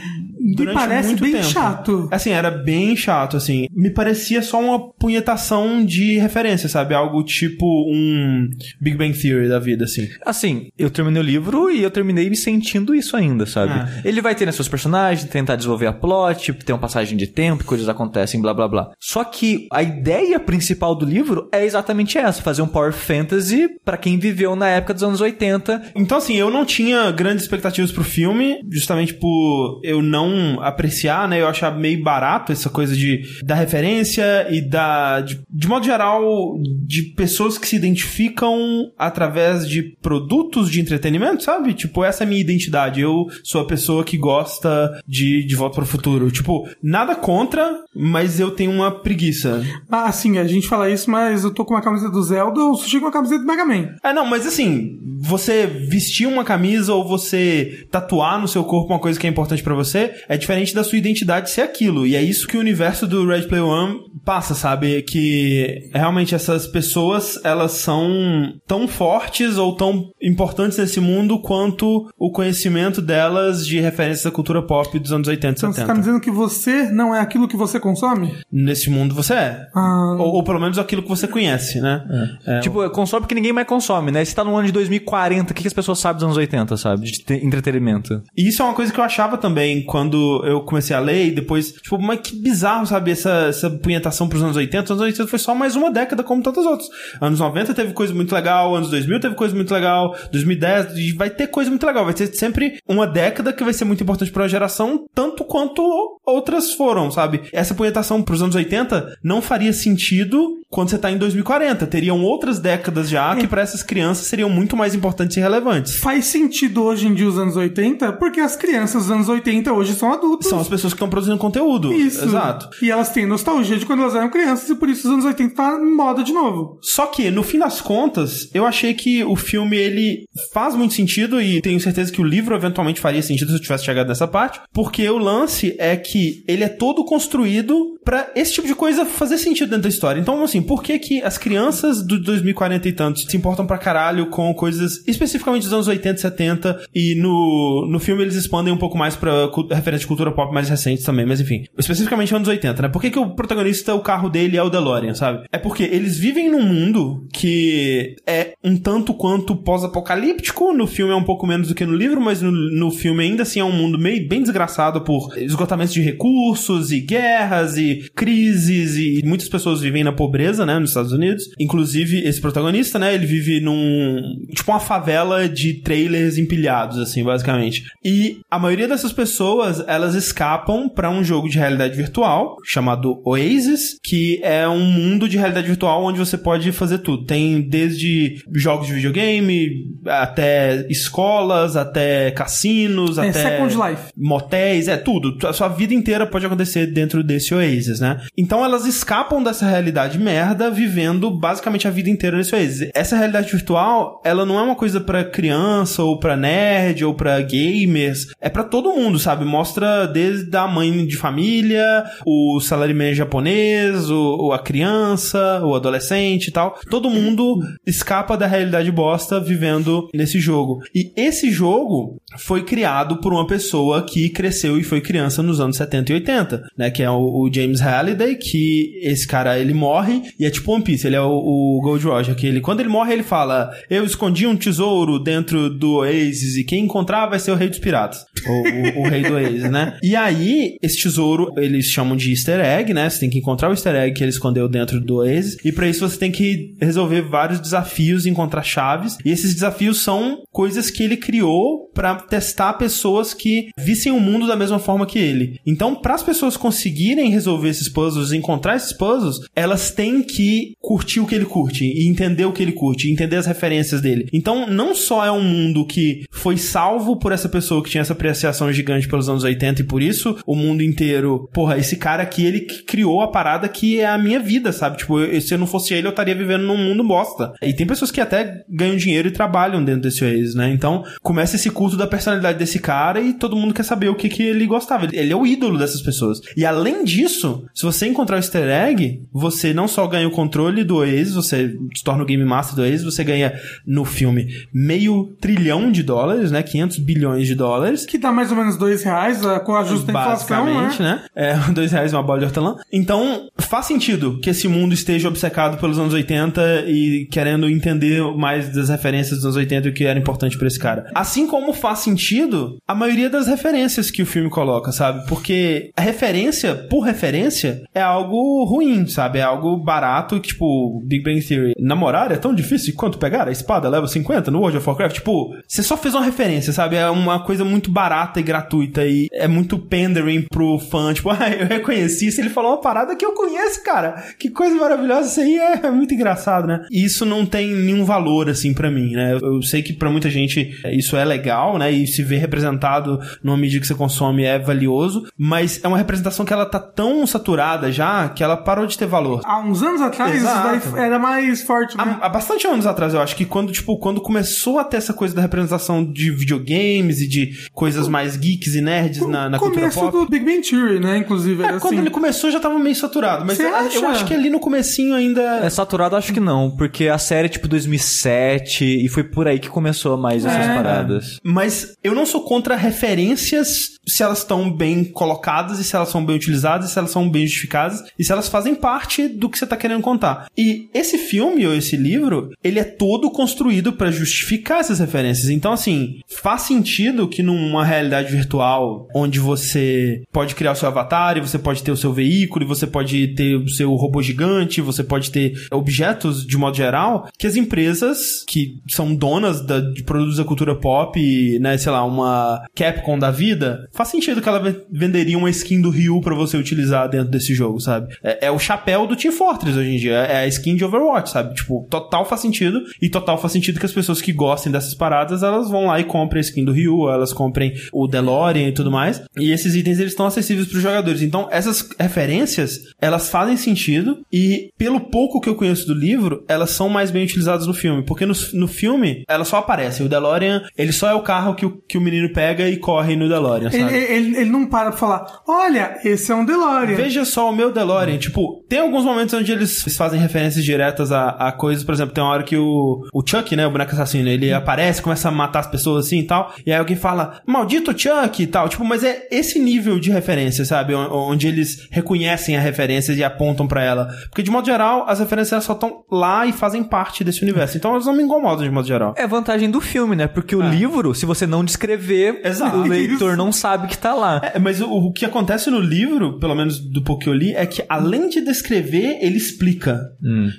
Me Durante parece muito bem tempo. chato. Assim, era bem chato, assim. Me parecia só uma punhetação de referência, sabe? Algo tipo um Big Bang Theory da vida, assim. Assim, eu terminei o livro e eu terminei me sentindo isso ainda, sabe? Ah. Ele vai ter né, seus personagens, tentar desenvolver a plot, ter uma passagem de tempo, coisas acontecem, blá blá blá. Só que a ideia principal do livro é exatamente essa: fazer um Power Fantasy pra quem viveu na época dos anos 80. Então, assim, eu não tinha grandes expectativas pro filme, justamente por eu não apreciar, né? Eu achava meio barato essa coisa de da referência e da. De, de modo geral, de pessoas que se identificam através de produtos de entretenimento, sabe? Tipo, essa é a minha identidade. Eu sou a pessoa que gosta de De Volta para o Futuro. Tipo, nada contra, mas eu tenho uma preguiça. Ah, assim, a gente fala isso, mas eu tô com uma camiseta do Zelda, o Sushi com uma camiseta do Mega Man. É, não, mas assim, você vestir uma camisa ou você tatuar no seu corpo uma coisa que é importante pra você é diferente da sua identidade ser aquilo. E é isso que o universo do Red Player One passa, sabe? Que realmente essas pessoas, elas são tão fortes ou tão importantes nesse mundo quanto o conhecimento delas de referências da cultura pop dos anos 80 e Então você 70. tá me dizendo que você não é aquilo que você consome? Nesse mundo você é. Ah, Ou, ou pelo menos aquilo que você conhece, né? É. Tipo, consome porque ninguém mais consome, né? Se tá no ano de 2040, o que, que as pessoas sabem dos anos 80, sabe? De te- entretenimento. E isso é uma coisa que eu achava também quando eu comecei a ler e depois, tipo, mas que bizarro, sabe, essa, essa punhetação pros anos 80. Os anos 80 foi só mais uma década como tantas outras. Anos 90 teve coisa muito legal, anos 2000 teve coisa muito legal, 2010 e vai ter coisa muito legal. Vai ter sempre uma década que vai ser muito importante pra geração, tanto quanto outras foram, sabe? Essa punhetação pros anos 80 não faria sentido quando você tá em 2040. Teriam outras décadas já que pra essas crianças seriam muito mais importantes e relevantes. faz sentido hoje em dia os anos 80, porque as crianças dos anos 80 hoje são adultas. São as pessoas que estão produzindo conteúdo. Isso. Exato. E elas têm nostalgia de quando elas eram crianças e por isso os anos 80 tá em moda de novo. Só que, no fim das contas, eu achei que o filme, ele faz muito sentido e tenho certeza que o livro eventualmente faria sentido se eu tivesse chegado nessa parte, porque o lance é que ele é todo construído pra esse tipo de coisa fazer sentido dentro da história. Então, assim, por que que as crianças do 2040 e tantos se importam pra caralho com coisas especificamente dos anos 80 e 70 e no, no filme eles expandem um pouco mais pra referência de cultura pop mais recentes também, mas enfim. Especificamente anos 80, né? Por que que o protagonista, o carro dele é o DeLorean, sabe? É porque eles vivem num mundo que é um tanto quanto pós-apocalíptico, no filme é um pouco menos do que no livro, mas no, no filme ainda assim é um mundo meio bem desgraçado por esgotamentos de recursos e guerras e crises e muitas pessoas vivem na pobreza, né, nos Estados Unidos. Inclusive esse protagonista, né, ele vive num tipo uma favela de trailers empilhados assim, basicamente. E a maioria dessas pessoas, elas escapam pra um jogo de realidade virtual chamado Oasis, que é um mundo de realidade virtual onde você pode fazer tudo. Tem desde jogos de videogame até escolas, até cassinos, É, até Second Life. motéis, é tudo. A sua vida inteira pode acontecer dentro desse Oasis, né? Então elas escapam dessa realidade merda vivendo basicamente a vida inteira nesse Oasis. Essa realidade virtual, ela não é uma coisa pra criança ou pra nerd ou pra gamers, é pra todo mundo, sabe? Mostra desde a mãe de família, o salaryman japonês, o, a criança, o adolescente e tal. Todo mundo escapa da realidade bosta vivendo nesse jogo. E esse jogo foi criado por uma pessoa que cresceu e foi criança nos anos 70 e 80, né? Que é o, o James Halliday, que esse cara, ele morre e é tipo One Piece, ele é o, o Gold Roger, que ele, quando ele morre, ele fala, eu escondi um tesouro dentro do Oasis e quem encontrar vai ser o rei dos piratas. O, o- o rei do Oasis, né? E aí, esse tesouro, eles chamam de easter egg, né? Você tem que encontrar o easter egg que ele escondeu dentro do Oasis e pra isso você tem que resolver vários desafios, encontrar chaves. E esses desafios são coisas que ele criou pra testar pessoas que vissem o mundo da mesma forma que ele. Então, para as pessoas conseguirem resolver esses puzzles, encontrar esses puzzles, elas têm que curtir o que ele curte e entender o que ele curte, entender as referências dele. Então, não só é um mundo que foi salvo por essa pessoa que tinha essa apreciação gigante pelos anos 80 e por isso o mundo inteiro, porra, esse cara aqui, ele criou a parada que é a minha vida, sabe? Tipo, eu- se eu não fosse ele, eu estaria vivendo num mundo bosta. E tem pessoas que até ganham dinheiro e trabalham dentro desse Oasis, né? Então, começa esse culto da personalidade desse cara e todo mundo quer saber o que, que ele gostava. Ele é o ídolo dessas pessoas. E além disso, se você encontrar o easter egg, você não só ganha o controle do Oasis, você se torna o Game Master do Oasis, você ganha no filme meio trilhão de dólares, né? 500 bilhões de dólares. Que dá mais ou menos dois reais uh, com a justa inflação, né? Né? É, dois reais uma bola de hortelã. Então, faz sentido que esse mundo esteja obcecado pelos anos 80 e querendo entender mais das referências dos anos 80 e o que era importante pra esse cara. Assim como faz sentido a maioria das referências que o filme coloca, sabe? Porque a referência, por referência, é algo ruim, sabe? É algo barato, tipo, Big Bang Theory. Namorar é tão difícil quanto pegar a espada leva 50 no World of Warcraft. Tipo, você só fez uma referência, sabe? É uma coisa muito barata e gratuita e é muito pandering pro fã. Tipo, ah, eu reconheci se ele falou uma parada que eu conheço, cara. Que coisa maravilhosa. Isso aí é muito engraçado, né? E isso não tem nenhum valor, assim, pra mim, né? Eu, sei que pra muita gente é, isso é legal, né? E se ver representado numa mídia que você consome é valioso, mas é uma representação que ela tá tão saturada já que ela parou de ter valor. Há uns anos atrás, Exato. isso daí era mais forte, né? Há, há bastante anos atrás, eu acho que quando, tipo, quando começou a ter essa coisa da representação de videogames e de coisas mais geeks e nerds na, na cultura começo pop. do Big Bang Theory, né? Inclusive, É, era quando assim. ele começou já tava meio saturado, mas eu acho que ali no comecinho ainda... É saturado, acho que não, porque a série é tipo 2007 e foi por aí que começou mais essas É. paradas. Mas eu não sou contra referências se elas estão bem colocadas e se elas são bem utilizadas e se elas são bem justificadas e se elas fazem parte do que você tá querendo contar. E esse filme ou esse livro, ele é todo construído pra justificar essas referências. Então, assim, faz sentido que numa realidade virtual onde você pode criar o seu avatar e você pode ter o seu veículo e você pode ter o seu robô gigante, você pode ter objetos de modo geral, que as empresas que são donas da- de produtos da cultura pop, né, sei lá, uma Capcom da vida, faz sentido que ela ve- venderia uma skin do Ryu pra você utilizar dentro desse jogo, sabe? É, é o chapéu do Team Fortress hoje em dia, é a skin de Overwatch, sabe? Tipo, total faz sentido e total faz sentido que as pessoas que gostem dessas paradas, elas vão lá e comprem a skin do Ryu, elas comprem o DeLorean e tudo mais. E esses itens eles estão acessíveis para os jogadores. Então, essas referências, elas fazem sentido e pelo pouco que eu conheço do livro, elas são mais bem utilizadas no filme, porque no, no filme elas só aparecem. O DeLorean, ele só é o carro que o, que o menino pega e corre no DeLorean, Ele, sabe? Ele, ele não para pra falar, olha, esse é um DeLorean. Veja só o meu DeLorean. Tipo, tem alguns momentos onde eles fazem referências diretas a, a coisas. Por exemplo, tem uma hora que o, o Chuck, né, o boneco assassino, ele aparece, começa a matar as pessoas assim e tal. E aí alguém fala, maldito Chuck e tal. Tipo, mas é esse nível de referência, sabe? Onde eles reconhecem a referência e apontam pra ela. Porque, de modo geral, as referências elas só estão lá e fazem parte desse universo. Então elas não me incomodam, de modo geral. É vantagem do filme, né? Porque o livro, se você não descrever, Exato. o leitor não sabe que tá lá. É, mas o, o que acontece no livro, pelo menos do pouco que eu li, é que além de descrever, ele explica.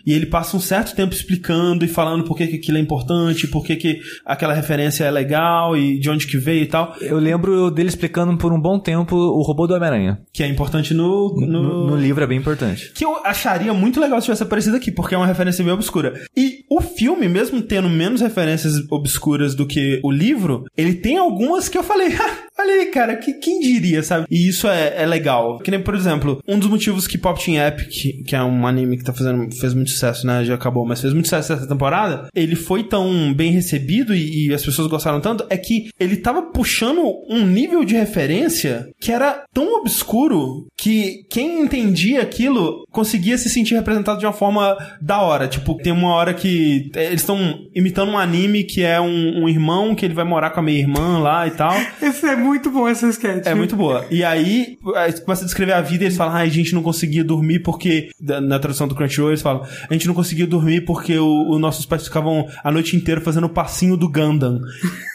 E ele passa um certo tempo explicando e falando por que, que aquilo é importante, por que, que aquela referência é legal e de onde que veio e tal. Eu lembro dele explicando por um bom tempo o robô do Homem-Aranha. Que é importante no, no, No, no livro é bem importante. que eu acharia muito legal se tivesse aparecido aqui, porque é uma referência meio obscura. E o filme, mesmo tendo menos referências obscuras do que o livro, ele tem algumas que eu falei, "Ah, olha aí, cara, que, quem diria, sabe? E isso é, é legal. Que nem, por exemplo, um dos motivos que Pop Team Epic, que é um anime que tá fazendo, fez muito sucesso, né? Já acabou, mas fez muito sucesso essa temporada, ele foi tão bem recebido e, e as pessoas gostaram tanto, é que ele tava puxando um nível de referência que era tão obscuro que quem entendia aquilo conseguia se sentir representado de uma forma da hora. Tipo, tem uma hora que é, eles estão imitando um anime que é um, um irmão que ele vai morar com a minha irmã lá e tal. Esse é muito bom, esse sketch. É muito boa. E aí, aí começa a descrever a vida e eles falam, ah, a gente não conseguia dormir porque. Na tradução do Crunchyroll, eles falam, a gente não conseguia dormir porque os nossos pais ficavam a noite inteira fazendo o passinho do Gundam.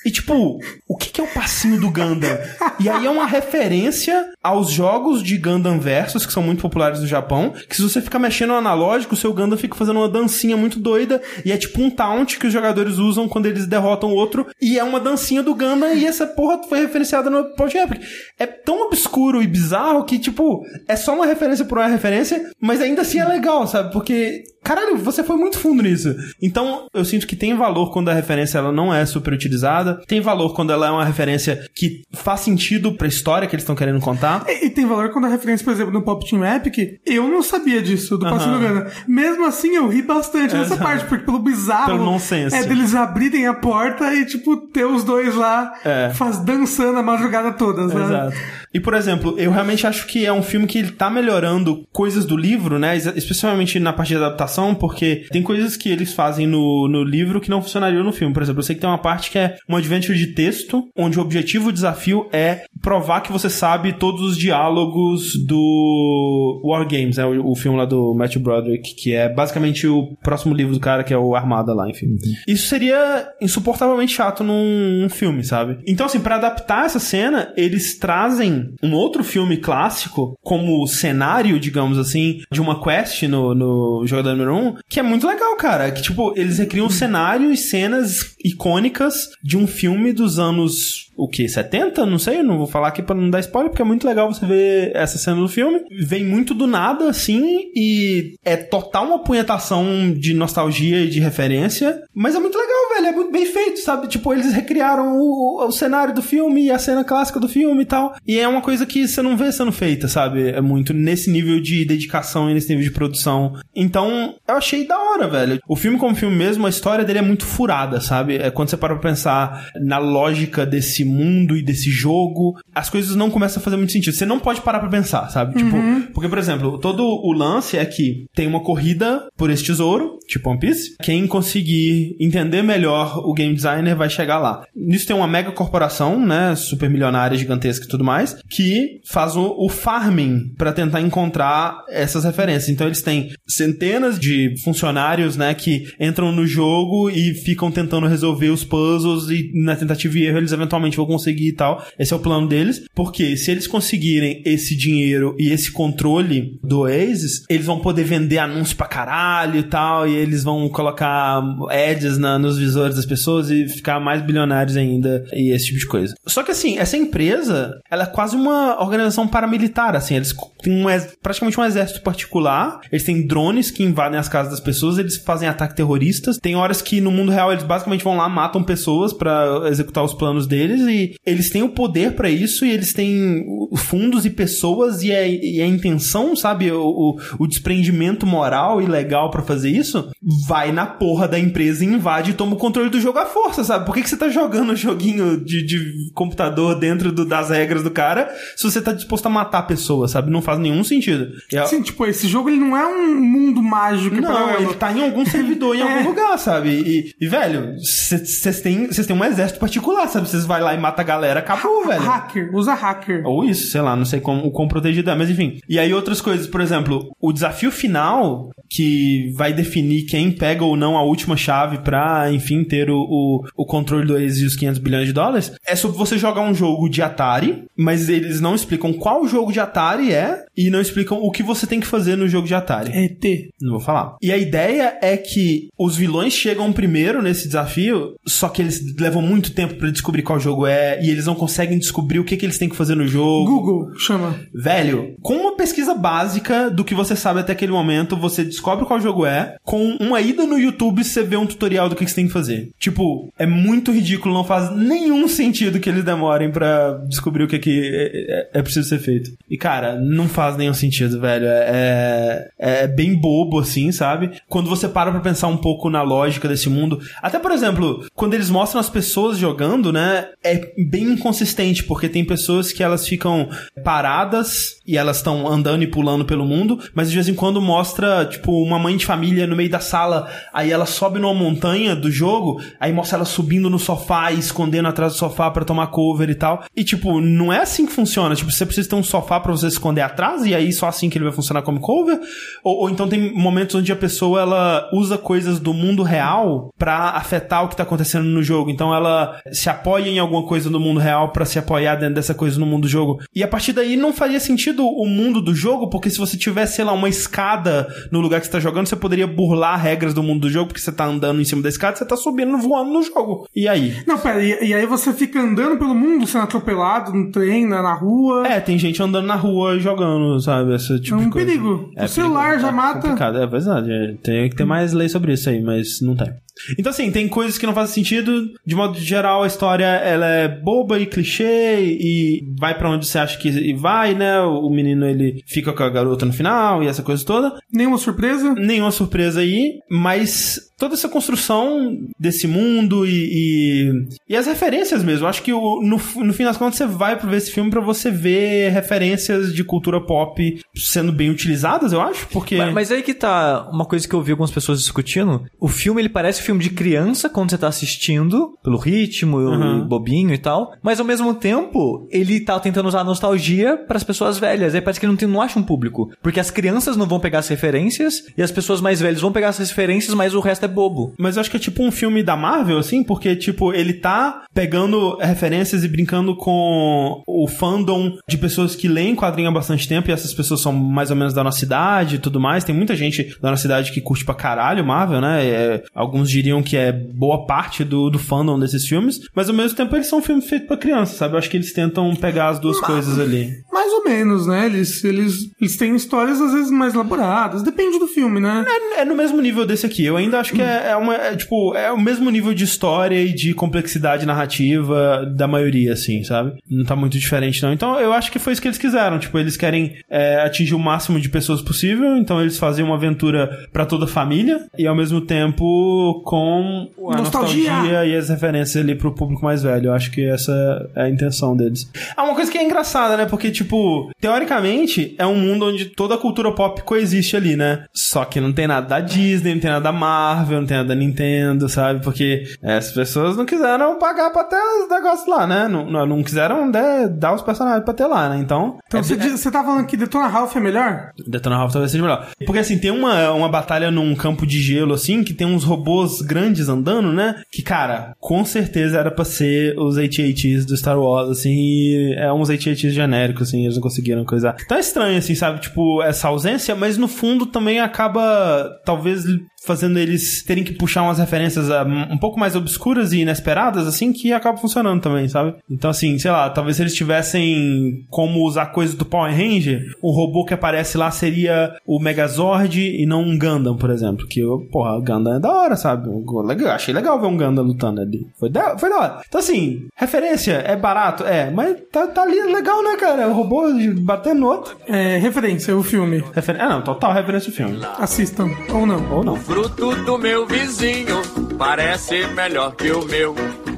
E tipo, o que, que é o passinho do Gundam? E aí é uma referência aos jogos de Gundam Versus, que são muito populares no Japão, que se você ficar mexendo no analógico, o seu Gundam fica fazendo uma dancinha muito doida, e é tipo um taunt que os jogadores usam quando eles derrotam o outro, e é uma dancinha do Gundam, e essa porra foi referenciada no Pod Epic. É tão obscuro e bizarro que, tipo, é só uma referência por uma referência, mas ainda assim é legal, sabe? Porque Caralho, você foi muito fundo nisso. Então, eu sinto que tem valor quando a referência ela não é super utilizada. Tem valor quando ela é uma referência que faz sentido pra história que eles estão querendo contar. E, e tem valor quando a referência, por exemplo, no Pop Team Epic, eu não sabia disso, do Passinho Aham. do Gana. Mesmo assim, eu ri bastante nessa parte, porque pelo bizarro Pelo nonsense. é deles abrirem a porta e, tipo, ter os dois lá É. faz, dançando a madrugada toda, sabe? Exato. E, por exemplo, eu realmente acho que é um filme que ele tá melhorando coisas do livro, né? Especialmente na parte de adaptação, porque tem coisas que eles fazem no, no livro que não funcionariam no filme. Por exemplo, eu sei que tem uma parte que é um adventure de texto, onde o objetivo, o desafio é provar que você sabe todos os diálogos do War Games, né? O, o filme lá do Matthew Broderick, que é basicamente o próximo livro do cara, que é o Armada lá, enfim. Isso seria insuportavelmente chato num, num filme, sabe? Então, assim, pra adaptar essa cena, eles trazem um outro filme clássico como cenário, digamos assim, de uma quest no, no jogador número 1, que é muito legal, cara. Que, tipo, eles recriam cenário e cenas icônicas de um filme dos anos o que, 70? Não sei, não vou falar aqui pra não dar spoiler, porque é muito legal você ver essa cena do filme. Vem muito do nada, assim, e é total uma punhetação de nostalgia e de referência, mas é muito legal, velho, é muito bem feito, sabe? Tipo, eles recriaram o, o cenário do filme e a cena clássica do filme e tal, e é uma coisa que você não vê sendo feita, sabe? É muito nesse nível de dedicação e nesse nível de produção. Então, eu achei da hora, velho. O filme como filme mesmo, a história dele é muito furada, sabe? É quando você para pra pensar na lógica desse mundo e desse jogo, as coisas não começam a fazer muito sentido. Você não pode parar pra pensar, sabe? Tipo, porque, por exemplo, todo o lance é que tem uma corrida por esse tesouro, tipo One Piece. Quem conseguir entender melhor o game designer vai chegar lá. Nisso tem uma mega corporação, né? Super milionária, gigantesca e tudo mais, que faz o, o farming pra tentar encontrar essas referências. Então eles têm centenas de funcionários, né, que entram no jogo e ficam tentando resolver os puzzles e na tentativa e erro eles eventualmente vão conseguir e tal. Esse é o plano deles, porque se eles conseguirem esse dinheiro e esse controle do Oasis, eles vão poder vender anúncio pra caralho e tal, e eles vão colocar ads na, nos visores das pessoas e ficar mais bilionários ainda e esse tipo de coisa. Só que assim, essa empresa, ela é quase uma organização paramilitar, assim, eles têm um, praticamente um exército particular, eles têm drones que invadem as casas das pessoas, eles fazem ataques terroristas, tem horas que no mundo real eles basicamente vão lá, matam pessoas pra executar os planos deles. E eles têm o poder pra isso e eles têm fundos e pessoas. E a, e a intenção, sabe, o, o, o desprendimento moral e legal pra fazer isso, vai na porra da empresa e invade e toma o controle do jogo à força, sabe? Por que, que você tá jogando um joguinho de, de computador dentro do- das regras do cara se você tá disposto a matar a pessoa, sabe? Não faz nenhum sentido. E a- Assim, tipo, esse jogo ele não é um mundo mágico não, ele tá em algum servidor em É. algum lugar, sabe? E, e, velho, vocês têm, cês têm um exército particular, sabe? Vocês vai lá e mata a galera, acabou, velho. Hacker, usa hacker. Ou isso, sei lá, não sei como, o quão protegido é, mas enfim. E aí outras coisas, por exemplo, o desafio final, que vai definir quem pega ou não a última chave pra, enfim, ter o, o, o controle do Oasis e os 500 bilhões de dólares, é sobre você jogar um jogo de Atari, mas eles não explicam qual jogo de Atari é e não explicam o que você tem que fazer no jogo de Atari. ET. Não vou falar. E a ideia é que os vilões chegam primeiro nesse desafio, só que eles levam muito tempo pra descobrir qual jogo é, e eles não conseguem descobrir o que, que eles têm que fazer no jogo. Google, chama. Velho, com uma pesquisa básica do que você sabe até aquele momento, você descobre qual jogo é. Com uma ida no YouTube, você vê um tutorial do que, que você tem que fazer. Tipo, é muito ridículo, não faz nenhum sentido que eles demorem pra descobrir o que, que é, é- é preciso ser feito. E, cara, não faz nenhum sentido, velho. É, é bem bobo, assim, sabe? Quando você para pra pensar um pouco na lógica desse mundo. Até, por exemplo, quando eles mostram as pessoas jogando, né? É bem inconsistente, porque tem pessoas que elas ficam paradas e elas estão andando e pulando pelo mundo, mas de vez em quando mostra, tipo, uma mãe de família no meio da sala, aí ela sobe numa montanha do jogo, aí mostra ela subindo no sofá e escondendo atrás do sofá pra tomar cover e tal. E, tipo, não é assim que funciona. Tipo, você precisa ter um sofá pra você esconder atrás e aí só assim que ele vai funcionar como cover. Ou, ou então tem momentos onde a pessoa ela usa coisas do mundo real pra afetar o que tá acontecendo no jogo. Então ela se apoia em alguma coisa do mundo real pra se apoiar dentro dessa coisa no mundo do jogo. E a partir daí não faria sentido o mundo do jogo, porque se você tivesse, sei lá, uma escada no lugar que você tá jogando, você poderia burlar regras do mundo do jogo, porque você tá andando em cima da escada, você tá subindo, voando no jogo. E aí? Não, pera, e, e aí você fica andando pelo mundo, sendo atropelado no trem, na, na rua. É, tem gente andando na rua jogando, sabe? Esse tipo É um de coisa. perigo. O celular já é mata. complicado. É verdade. é, Tem que ter mais lei sobre isso aí, mas não tem. Então, assim, tem coisas que não fazem sentido. De modo geral, a história ela é boba e clichê e vai pra onde você acha que vai, né? O menino ele fica com a garota no final e essa coisa toda. Nenhuma surpresa. Nenhuma surpresa aí, mas toda essa construção desse mundo e, e, e as referências mesmo. Eu acho que o- no, no fim das contas você vai pra ver esse filme pra você ver referências de cultura pop sendo bem utilizadas, eu acho, porque... Mas, mas aí que tá uma coisa que eu vi algumas pessoas discutindo. O filme, ele parece filme de criança quando você tá assistindo, pelo ritmo, Uhum. e bobinho e tal. Mas ao mesmo tempo, ele tá tentando usar a nostalgia pras pessoas velhas. Aí parece que ele não, tem, não acha um público. Porque as crianças não vão pegar as referências e as pessoas mais velhas vão pegar as referências, mas o resto é bobo. Mas eu acho que é tipo um filme da Marvel, assim, porque, tipo, ele tá pegando referências e brincando com o fandom de pessoas que leem quadrinho há bastante tempo, e essas pessoas são mais ou menos da nossa idade e tudo mais. Tem muita gente da nossa idade que curte pra caralho Marvel, né? É, alguns diriam que é boa parte do, do fandom desses filmes, mas ao mesmo tempo eles são filmes feitos pra criança, sabe? Eu acho que eles tentam pegar as duas coisas ali. Mais ou menos, né? Eles, eles, eles têm histórias às vezes mais elaboradas. Depende do filme, né? É, é no mesmo nível desse aqui. Eu ainda acho que é, é uma. é, tipo, é o mesmo nível de história e de complexidade narrativa da maioria, assim, sabe? Não tá muito diferente, não. Então eu acho que foi isso que eles quiseram. Tipo, eles querem é, atingir o máximo de pessoas possível, então eles fazem uma aventura pra toda a família e ao mesmo tempo com a Nostalgia. nostalgia e as referências ali pro público mais velho. Eu acho que essa é a intenção deles. Ah, uma coisa que é engraçada, né? Porque, tipo, teoricamente, é um mundo onde toda a cultura pop coexiste ali, né? Só que não tem nada da Disney, não tem nada da Marvel, não tem nada da Nintendo, sabe? Porque é, as pessoas não quiseram pagar pra ter os negócios lá, né? Não, não, não quiseram né, dar os personagens pra ter lá, né? Então, Então é, você, diz- você tá falando que Detona Ralph é melhor? Detona Ralph talvez seja melhor. Porque assim, tem uma, uma batalha num campo de gelo, assim, que tem uns robôs grandes andando, né? Que, cara, com certeza era pra ser os AT-ATs do Star Wars, assim, é uns AT-ATs genéricos, assim, eles não conseguiram coisar. Então é estranho, assim, sabe? Tipo, essa ausência, mas no fundo também acaba, talvez, fazendo eles terem que puxar umas referências ah, um pouco mais obscuras e inesperadas, assim, que acaba funcionando também, sabe? Então, assim, sei lá, talvez se eles tivessem como usar coisas do Power Ranger, o robô que aparece lá seria o Megazord e não um Gundam, por exemplo. Que, porra, o Gundam é da hora, sabe? Eu achei legal ver um Gundam lutando ali. Foi da, foi da hora. Então, assim, referência é barato? É, mas tá, tá ali legal, né, cara? O robô batendo no outro. É, referência, o filme. Refer... Ah, não, total referência ao filme. Assistam, ou não. Ou não. Fruto do meu vizinho parece melhor que o meu.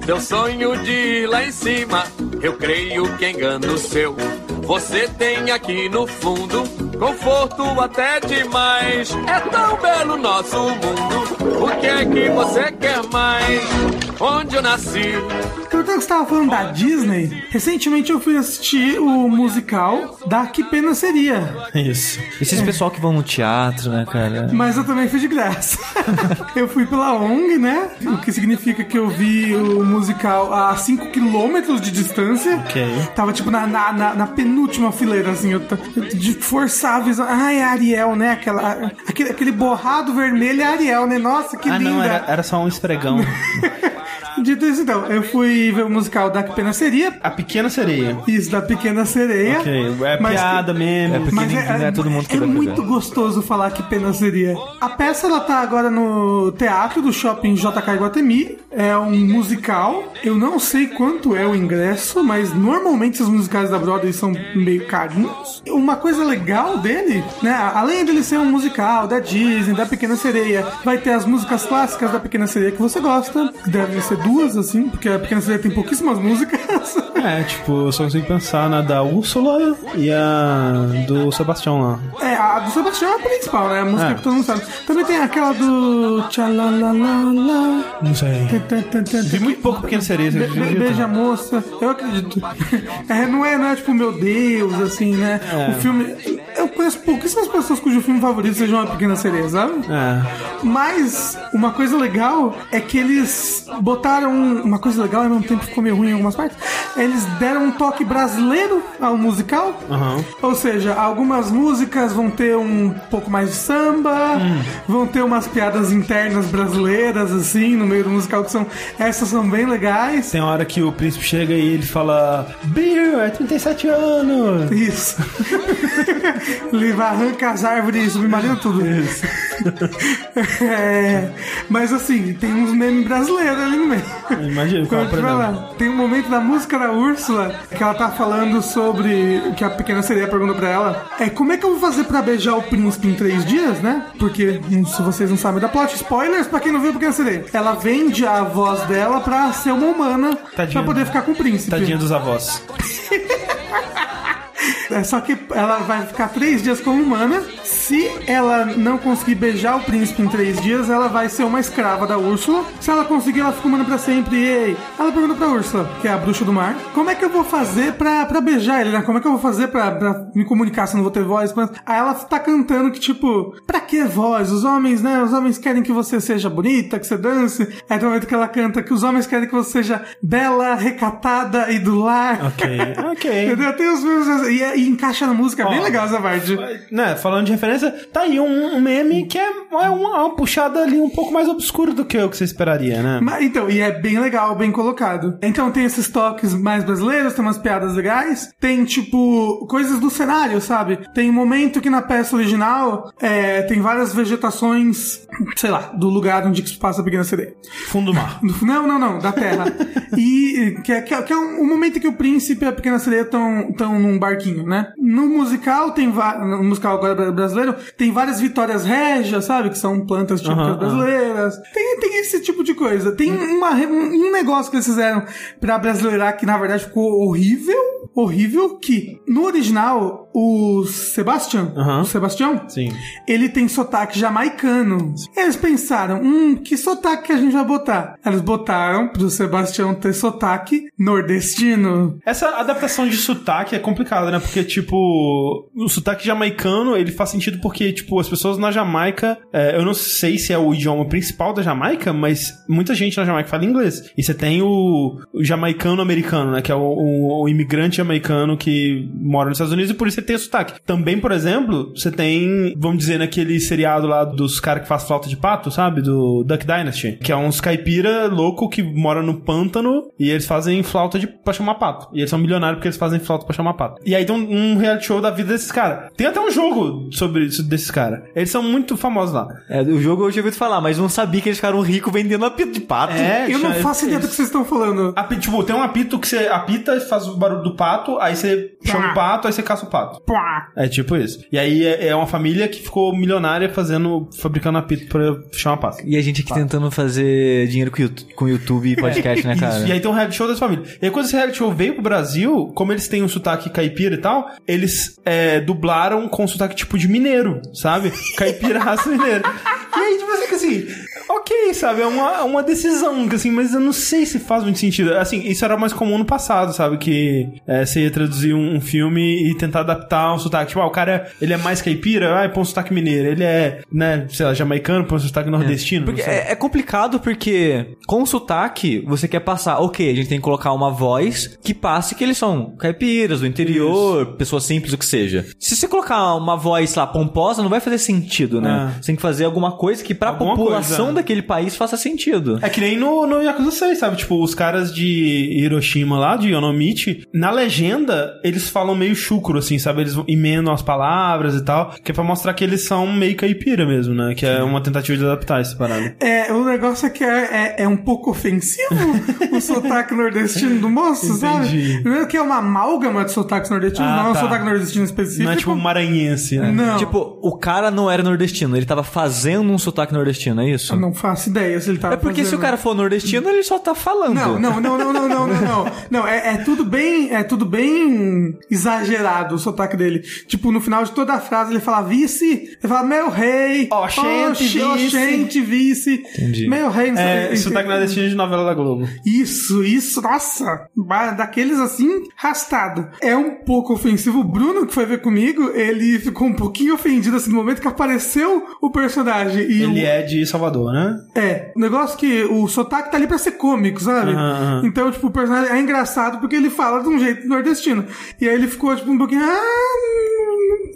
Teu sonho de ir lá em cima, eu creio que engano o seu. Você tem aqui no fundo conforto até demais. É tão belo nosso mundo. O que é que você quer mais? Onde eu nasci? Aproveitando que você tava falando da Disney, recentemente eu fui assistir o musical da Que Pena Seria. Isso. Esses pessoal que vão no teatro, né, cara? Mas eu também fui de graça. Eu fui pela ONG, né? O que significa que eu vi o musical a 5 quilômetros de distância. Ok. Tava tipo na, na, na- na penúltima fileira, assim. Eu, eu de forçar a visão. Ah, é Ariel, né? Aquela, aquele, aquele borrado vermelho é Ariel, né? Nossa, que ah, linda. não, era, era só um esfregão. Dito isso, então, eu fui ver o musical da Pequena Seria. A Pequena Sereia. Isso, da Pequena Sereia. Ok, é Mas piada mesmo. É porque Mas ninguém- não é todo mundo que é muito pegar. gostoso falar que pena seria. A peça ela tá agora no teatro do shopping JK Iguatemi. É um musical. Eu não sei quanto é o ingresso, mas normalmente os musicais da Broadway são meio carinhos. Uma coisa legal dele, né? Além dele ser um musical da Disney, da Pequena Sereia, vai ter as músicas clássicas da Pequena Sereia que você gosta. Devem ser duas, assim, porque a Pequena Sereia tem pouquíssimas músicas. É, tipo, eu só consigo pensar na da Úrsula e a do Sebastião lá. É, a do Sebastião é a principal, né? A música É. que todo mundo sabe. Também tem aquela do. Tchalalalala. Não sei. Vi muito pouco Pequena Sereia. você Be- be- beija a moça, eu acredito. É, não, é, não é tipo, meu Deus, assim, né? É. O filme. Eu conheço pouquíssimas pessoas cujo filme favorito seja uma pequena sereia, sabe? É. Mas uma coisa legal é que eles botaram. Uma coisa legal e ao mesmo tempo ficou meio ruim em algumas partes. Eles deram um toque brasileiro ao musical. Aham. Ou seja, algumas músicas vão ter um pouco mais de samba, Hum. vão ter umas piadas internas brasileiras, assim, no meio do musical, que são. Essas são bem legais. Tem hora que o príncipe chega e ele fala: Beer, é 37 anos. Isso. Ele vai arrancar as árvores submarina tudo. Isso. É, mas assim, tem uns memes brasileiros ali no meio. Imagina, qual, Quando exemplo? lá, tem um momento da música da Úrsula que ela tá falando sobre o que a pequena sereia pergunta pra ela. É como é que eu vou fazer pra beijar o príncipe em três dias, né? Porque hum, se vocês não sabem da plot, spoilers pra quem não viu a pequena sereia. Ela vende a voz dela pra ser uma humana Tadinha. pra poder ficar com o príncipe. Tadinha dos avós. É, só que ela vai ficar três dias como humana. Se ela não conseguir beijar o príncipe em três dias, ela vai ser uma escrava da Úrsula. Se ela conseguir, ela fica humana pra sempre. E ei, ela pergunta pra Úrsula, que é a bruxa do mar, como é que eu vou fazer pra, pra beijar ele, né? Como é que eu vou fazer pra, pra me comunicar se eu não vou ter voz? Mas- Aí ela tá cantando que, tipo, pra que voz? Os homens, né? Os homens querem que você seja bonita, que você dance. Aí tem um momento que ela canta que os homens querem que você seja bela, recatada e do lar. Ok, ok. Entendeu? Tem os memes e, e encaixa na música, é bem legal essa parte. Né, falando de referência, tá aí um, um meme que é, é uma, uma puxada ali um pouco mais obscuro do que o que você esperaria, né? Mas, então, e é bem legal, bem colocado. Então tem esses toques mais brasileiros, tem umas piadas legais, tem tipo coisas do cenário, sabe? Tem um momento que na peça original é, tem várias vegetações, sei lá, do lugar onde que se passa a pequena sereia. Fundo do mar. Não, não, não, da Terra. e que é, que é, que é um, um momento em que o príncipe e a pequena sereia estão tão num barquinho, né? No musical tem no musical agora bra- brasileiro tem várias vitórias régias, sabe? Que são plantas típicas aham. brasileiras. Tem, tem esse tipo de coisa. Tem uma, um um negócio que eles fizeram pra brasileirar que na verdade ficou horrível. Horrível que no original o Sebastian, Aham. o Sebastião, Sim. ele tem sotaque jamaicano. Eles pensaram, hum, que sotaque que a gente vai botar? Eles botaram pro Sebastião ter sotaque nordestino. Essa adaptação de sotaque é complicada, né? Porque, tipo, o sotaque jamaicano, ele faz sentido porque, tipo, as pessoas na Jamaica, é, eu não sei se é o idioma principal da Jamaica, mas muita gente na Jamaica fala inglês. E você tem o, o jamaicano-americano, né? Que é o, o- o imigrante jamaicano que mora nos Estados Unidos e por isso tem sotaque. Também, por exemplo, você tem, vamos dizer, naquele seriado lá dos caras que faz flauta de pato, sabe? Do Duck Dynasty. Que é uns caipira louco que mora no pântano e eles fazem flauta de, pra chamar pato. E eles são milionários porque eles fazem flauta pra chamar pato. E aí tem um, um reality show da vida desses caras. Tem até um jogo sobre isso desses caras. Eles são muito famosos lá. É, o jogo eu já ouvi falar, mas não sabia que eles ficaram ricos vendendo apito de pato. É, Eu não já- faço ideia do que vocês estão falando. Api- tipo, tem um apito que você apita, faz o barulho do pato, aí você chama o pato, aí você caça o pato. Pá. É tipo isso. E aí é, é uma família que ficou milionária fazendo, fabricando apito pra chamar pato. E a gente aqui tentando fazer dinheiro com YouTube, com YouTube e podcast, né, cara? Isso. E aí tem um reality show dessa família. E aí quando esse reality show veio pro Brasil, como eles têm um sotaque caipira e tal, eles é, dublaram com sotaque tipo de mineiro, sabe? Caipira raça mineiro. E aí, tipo assim, que assim, ok, sabe? É uma, uma decisão, assim, mas eu não sei se faz muito sentido. Assim, isso era mais comum no passado, sabe? Que é, você ia traduzir um, um filme e tentar adaptar um sotaque. Tipo, ah, o cara, ele é mais caipira, ah, põe um sotaque mineiro. Ele é, né, sei lá, jamaicano, põe um sotaque nordestino. Porque não sei. é, é complicado porque com sotaque você quer passar, ok, a gente tem que colocar uma voz que passe que eles são caipiras do interior, pessoas simples, o que seja. Se você colocar uma voz lá pomposa, não vai fazer sentido, né? É. Você tem que fazer alguma coisa que pra Alguma alguma população coisa. Daquele país faça sentido. É que nem no, no Yakuza 6, sabe? Tipo, os caras de Hiroshima lá, de Yonomichi, na legenda, eles falam meio chucro, assim, sabe? Eles emendam as palavras e tal, que é pra mostrar que eles são meio caipira mesmo, né? Que é uma tentativa de adaptar esse parada. É, o negócio é que é, é, é um pouco ofensivo o sotaque nordestino do moço, sabe? Entendi. Primeiro que é uma amálgama de sotaques nordestinos, Ah, não é um tá. sotaque nordestino específico. Não é tipo maranhense, né? Não. Tipo, o cara não era nordestino, ele tava fazendo um sotaque nordestino, é isso? Eu não faço ideia se ele tava É porque se fazendo. o cara for nordestino, ele só tá falando. Não, não, não, não, não, não, não, não. Não, é, é tudo bem, é tudo bem exagerado o sotaque dele. Tipo, no final de toda a frase ele fala vice, ele fala meu rei, Oxente, oxe, vice." oxente, vice, Entendi. meu rei. não sei- É, sotaque nordestino de novela da Globo. Isso, isso, nossa, daqueles assim, rastado. É um pouco ofensivo. O Bruno, que foi ver comigo, ele ficou um pouquinho ofendido assim no momento que apareceu o personagem. E Ele o, é de Salvador, né? É, o negócio que o sotaque tá ali pra ser cômico, sabe? Aham. Então, tipo, o personagem é engraçado porque ele fala de um jeito nordestino. E aí ele ficou, tipo, um pouquinho. Ah,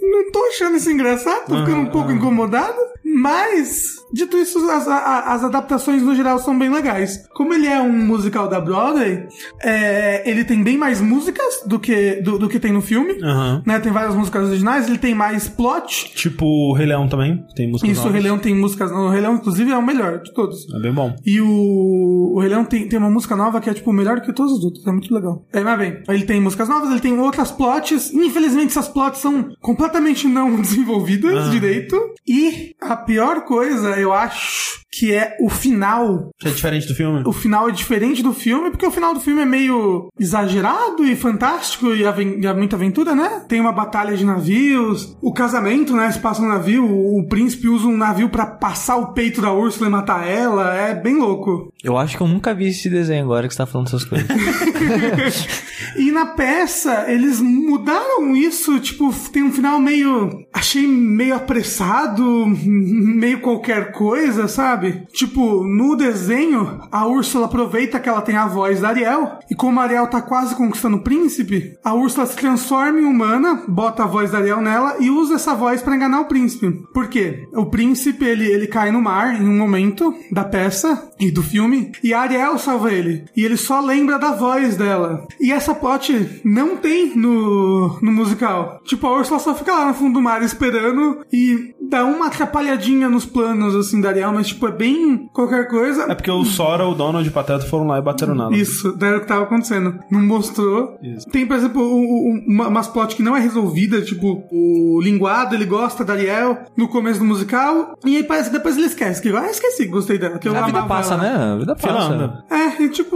não tô achando isso engraçado, tô ficando um pouco incomodado. Mas, dito isso, as, as adaptações no geral são bem legais. Como ele é um musical da Broadway, é, ele tem bem mais músicas do que, do, do que tem no filme. Aham. Né? Tem várias músicas originais, ele tem mais plot. Tipo o Rei Leão também, tem música Isso, o Rei Leão tem músicas. O Rei Leão, inclusive, é o melhor de todos. É bem bom. E o, o Rei Leão tem, tem uma música nova que é, tipo, melhor que todos os outros. É muito legal. É, mas bem, ele tem músicas novas, ele tem outras plots. Infelizmente, essas plots são completamente não desenvolvidas direito. E a pior coisa, eu acho, que é o final. Que é diferente do filme? O final é diferente do filme, porque o final do filme é meio exagerado e fantástico e, aven- e há muita aventura, né? Tem uma batalha de navios, o casamento, né? Se passa no navio, o, o príncipe usa um navio pra passar o peito da Úrsula e matar ela. É bem louco. Eu acho que eu nunca vi esse desenho agora que você tá falando essas coisas. E na peça, eles mudaram isso, tipo, tem um final meio. Achei meio apressado, meio qualquer coisa, sabe? Tipo, no desenho, a Úrsula aproveita que ela tem a voz da Ariel, e como a Ariel tá quase conquistando o príncipe, a Úrsula se transforma em humana, bota a voz da Ariel nela e usa essa voz pra enganar o príncipe. Por quê? O príncipe, ele, ele cai no mar em um momento da peça e do filme, e a Ariel salva ele. E ele só lembra da voz dela. E essa plot não tem no, no musical. Tipo, a Ursula só fica lá no fundo do mar esperando e dá uma atrapalhadinha nos planos, assim, da Ariel, mas, tipo, é bem qualquer coisa. É porque o Sora, o Donald e o Pateta foram lá e bateram nela. Isso, era o que tava acontecendo. Não mostrou. Tem, por exemplo, o- uma, umas plot que não é resolvida, tipo, o linguado, ele gosta da Ariel no começo do musical, e aí parece que depois ele esquece. Que, ah, esqueci, gostei dela. Que eu A vida passa, ela. né? A vida passa. É, e tipo,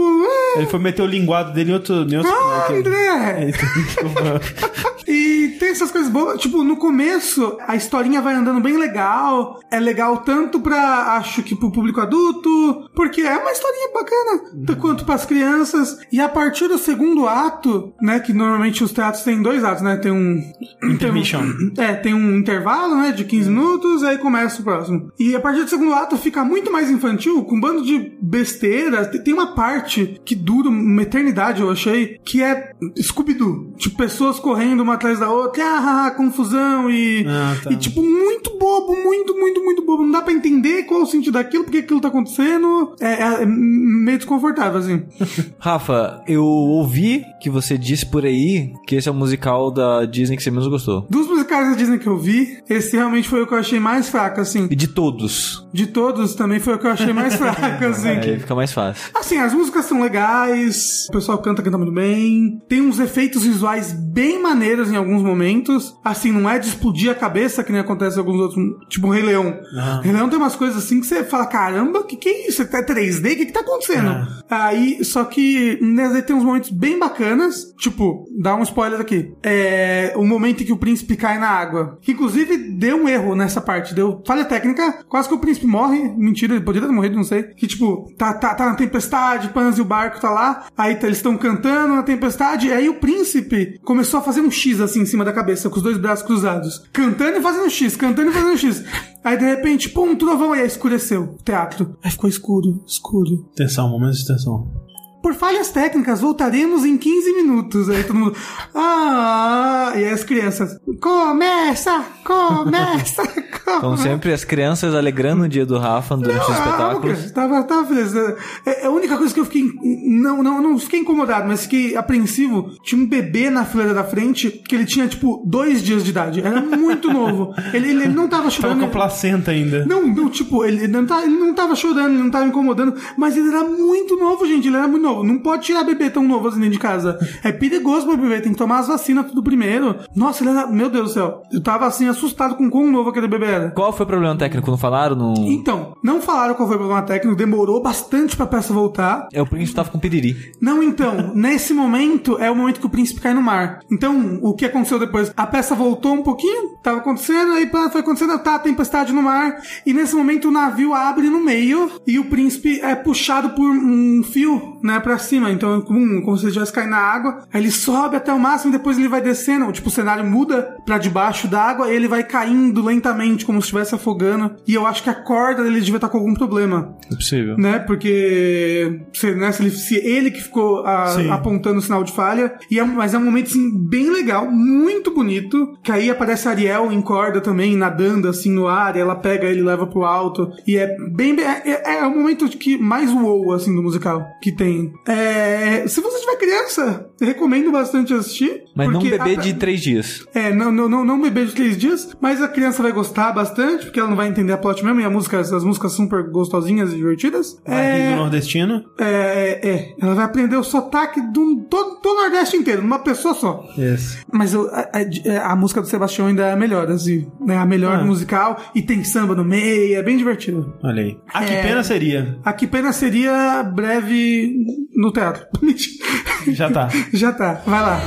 é, Ele foi meter o linguado dele em outro. Em outro ah, André! E tem essas coisas boas. Tipo, no começo, a historinha vai andando bem legal. É legal tanto pra, acho que pro público adulto, porque é uma historinha bacana, tanto quanto pras crianças. E a partir do segundo ato, né, que normalmente os teatros têm dois atos, né, tem um... Intermission. É, tem um intervalo, né, de 15 minutos, aí começa o próximo. E a partir do segundo ato fica muito mais infantil, com um bando de besteira. Tem- Tem uma parte que dura uma eternidade, eu achei, que é Scooby-Doo. Tipo, pessoas correndo uma atrás da outra, ah, confusão e... Ah, tá. E, tipo, muito bobo, muito, muito, muito bobo. Não dá pra entender qual o sentido daquilo, porque aquilo tá acontecendo. É, é- é meio desconfortável, assim. Rafa, eu ouvi que você disse por aí que esse é o musical da Disney que você menos gostou. Dos musicais da Disney que eu vi, esse realmente foi o que eu achei mais fraco, assim. E de todos. De todos, também foi o que eu achei mais fraco, assim. Aí fica mais fácil. Assim, as músicas são legais, o pessoal canta, canta muito bem. Tem uns efeitos visuais bem maneiros em alguns momentos. Assim, não é de explodir a cabeça, que nem acontece em alguns outros, tipo o Rei Leão. Rei Leão tem umas coisas assim que você fala, caramba, que que é isso? É 3D? O que que tá acontecendo? Aí, só que nesse tem uns momentos bem bacanas, tipo, dá um spoiler aqui. É o momento em que o príncipe cai na água. Que inclusive deu um erro nessa parte, deu falha técnica, quase que o príncipe morre. Mentira, ele poderia ter morrido, não sei. Que tipo, tá, tá, tá na tempestade, Pansy e o barco tá lá, aí tá- eles estão cantando na tempestade, aí o príncipe começou a fazer um X assim em cima da cabeça, com os dois braços cruzados. Cantando e fazendo X, cantando e fazendo X. Aí de repente, pum, um trovão, aí escureceu o teatro. Aí ficou escuro, escuro. Atenção, momentos de tensão. Por falhas técnicas, voltaremos em 15 minutos. Aí todo mundo. Ah! E aí as crianças. Começa! Começa! Então sempre as crianças alegrando o dia do Rafa durante os Ah, espetáculos. cara, tava, tava feliz. É, é a única coisa que eu fiquei. Não, não, não fiquei incomodado, mas fiquei apreensivo. Tinha um bebê na fileira da frente que ele tinha, tipo, dois dias de idade. Era muito novo. Ele, ele, ele não tava Tava chorando. com a placenta ainda. Não, não, tipo, ele, ele não tá, ele não tava chorando, ele não tava incomodando, mas ele era muito novo, gente, ele era muito novo. Não pode tirar bebê tão novo assim dentro de casa. É perigoso pra bebê, tem que tomar as vacinas tudo primeiro. Nossa, meu Deus do céu. Eu tava assim, assustado com quão novo aquele bebê era. Qual foi o problema técnico? Não falaram? Não... Então, não falaram qual foi o problema técnico, demorou bastante pra peça voltar. É o príncipe tava com piriri. Não, então, nesse momento é o momento que o príncipe cai no mar. Então, o que aconteceu depois? A peça voltou um pouquinho, tava acontecendo, aí foi acontecendo, tá, tempestade no mar, e nesse momento o navio abre no meio e o príncipe é puxado por um fio, né, pra cima. Então, como, como se ele estivesse caindo na água, aí ele sobe até o máximo e depois ele vai descendo. Tipo, o cenário muda pra debaixo d'água e ele vai caindo lentamente, como se estivesse afogando. E eu acho que a corda dele devia estar com algum problema É possível. né? Porque se, né, se, ele, se ele que ficou a- Sim. apontando o sinal de falha. E é, mas é um momento assim, bem legal, muito bonito. Que aí aparece a Ariel em corda também, nadando assim no ar, e ela pega ele e leva pro alto. E é bem. bem- É, é, é o momento que mais wow assim do musical que tem. É, se você tiver criança, recomendo bastante assistir. Mas não um bebê a- de três dias. é, não, não, não, não beber de três dias, mas a criança vai gostar bastante, porque ela não vai entender a plot mesmo, e a música, as músicas são super gostosinhas e divertidas. Vai rir do É, nordestino. é, é, ela vai aprender o sotaque do todo, todo o Nordeste inteiro, numa pessoa só. Yes. Mas eu- a, a- a música do Sebastião ainda é a melhor, assim, né? A melhor Ah. musical, e tem samba no meio, é bem divertido. Olha aí. Ah, que É. pena seria. A que pena seria breve no teatro. Já tá. Já tá, vai lá.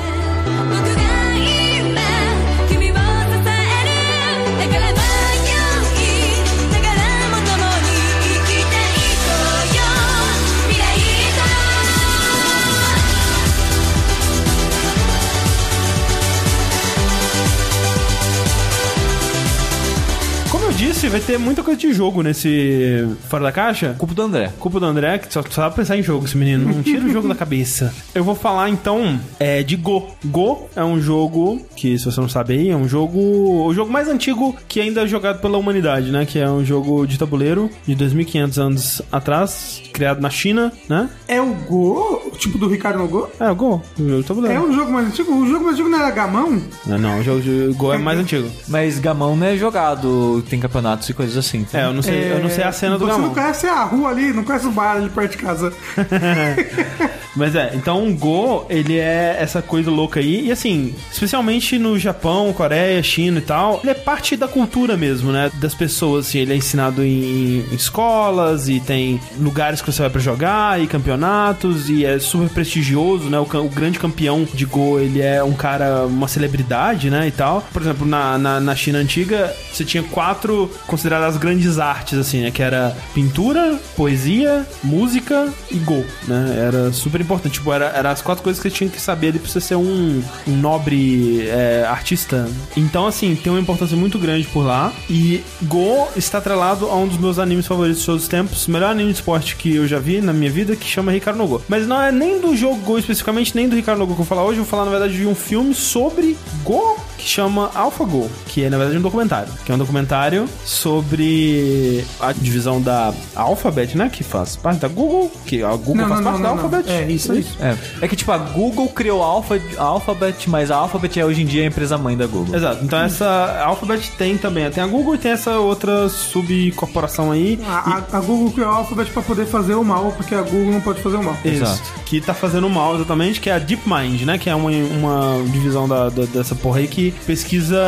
Disse, vai ter muita coisa de jogo nesse Fora da Caixa. Culpa do André. Culpa do André, que só sabe pensar em jogo, esse menino. Não tira o jogo da cabeça. Eu vou falar então é, de Go. Go é um jogo que, se você não sabe aí, é um jogo. O jogo mais antigo que ainda é jogado pela humanidade, né? Que é um jogo de tabuleiro de 2500 anos atrás, criado na China, né? É o Go, tipo do Ricardo no Go? É, o Go, o jogo. É um jogo mais antigo? O jogo mais antigo não era Gamão? Não, não, o jogo de Go é mais antigo. Mas Gamão não é jogado, tem campeonatos e coisas assim. É, eu não sei, eu não sei a cena do Você Gamão. não conhece a rua ali, não conhece o bar ali perto de casa. Mas é, então o Go, ele é essa coisa louca aí. E assim, especialmente no Japão, Coreia, China e tal, ele é parte da cultura mesmo, né? Das pessoas, assim, ele é ensinado em, em escolas e tem lugares que você vai pra jogar e campeonatos e é super prestigioso, né? O, o grande campeão de Go, ele é um cara, uma celebridade, né? E tal. Por exemplo, na, na, na China antiga, você tinha quatro consideradas grandes artes, assim, né? Que era pintura, poesia, música e Go, né? Era super importante. Tipo, era, era as quatro coisas que você tinha que saber ali pra você ser um, um nobre é, artista. Então, assim, tem uma importância muito grande por lá. E Go está atrelado a um dos meus animes favoritos de todos os tempos. Melhor anime de esporte que eu já vi na minha vida, que chama Ricardo no Go. Mas não é nem do jogo Go especificamente, nem do Ricardo no Go que eu vou falar hoje. Eu vou falar, na verdade, de um filme sobre Go que chama AlphaGo, que é na verdade um documentário, que é um documentário sobre a divisão da Alphabet, né, que faz parte da Google, que a Google Não, faz não, parte não, da não, não. Alphabet. É, isso aí. É. é que tipo, a Google criou a, Alpha, a Alphabet, mas a Alphabet é hoje em dia a empresa mãe da Google. Exato. Então essa Alphabet tem também, tem a Google e tem essa outra subcorporação aí. A, a- a Google criou o Alphabet pra poder fazer o mal, porque a Google não pode fazer o mal. Isso. Exato. Que tá fazendo mal exatamente, que é a DeepMind, né? Que é uma, uma divisão da, da- dessa porra aí que pesquisa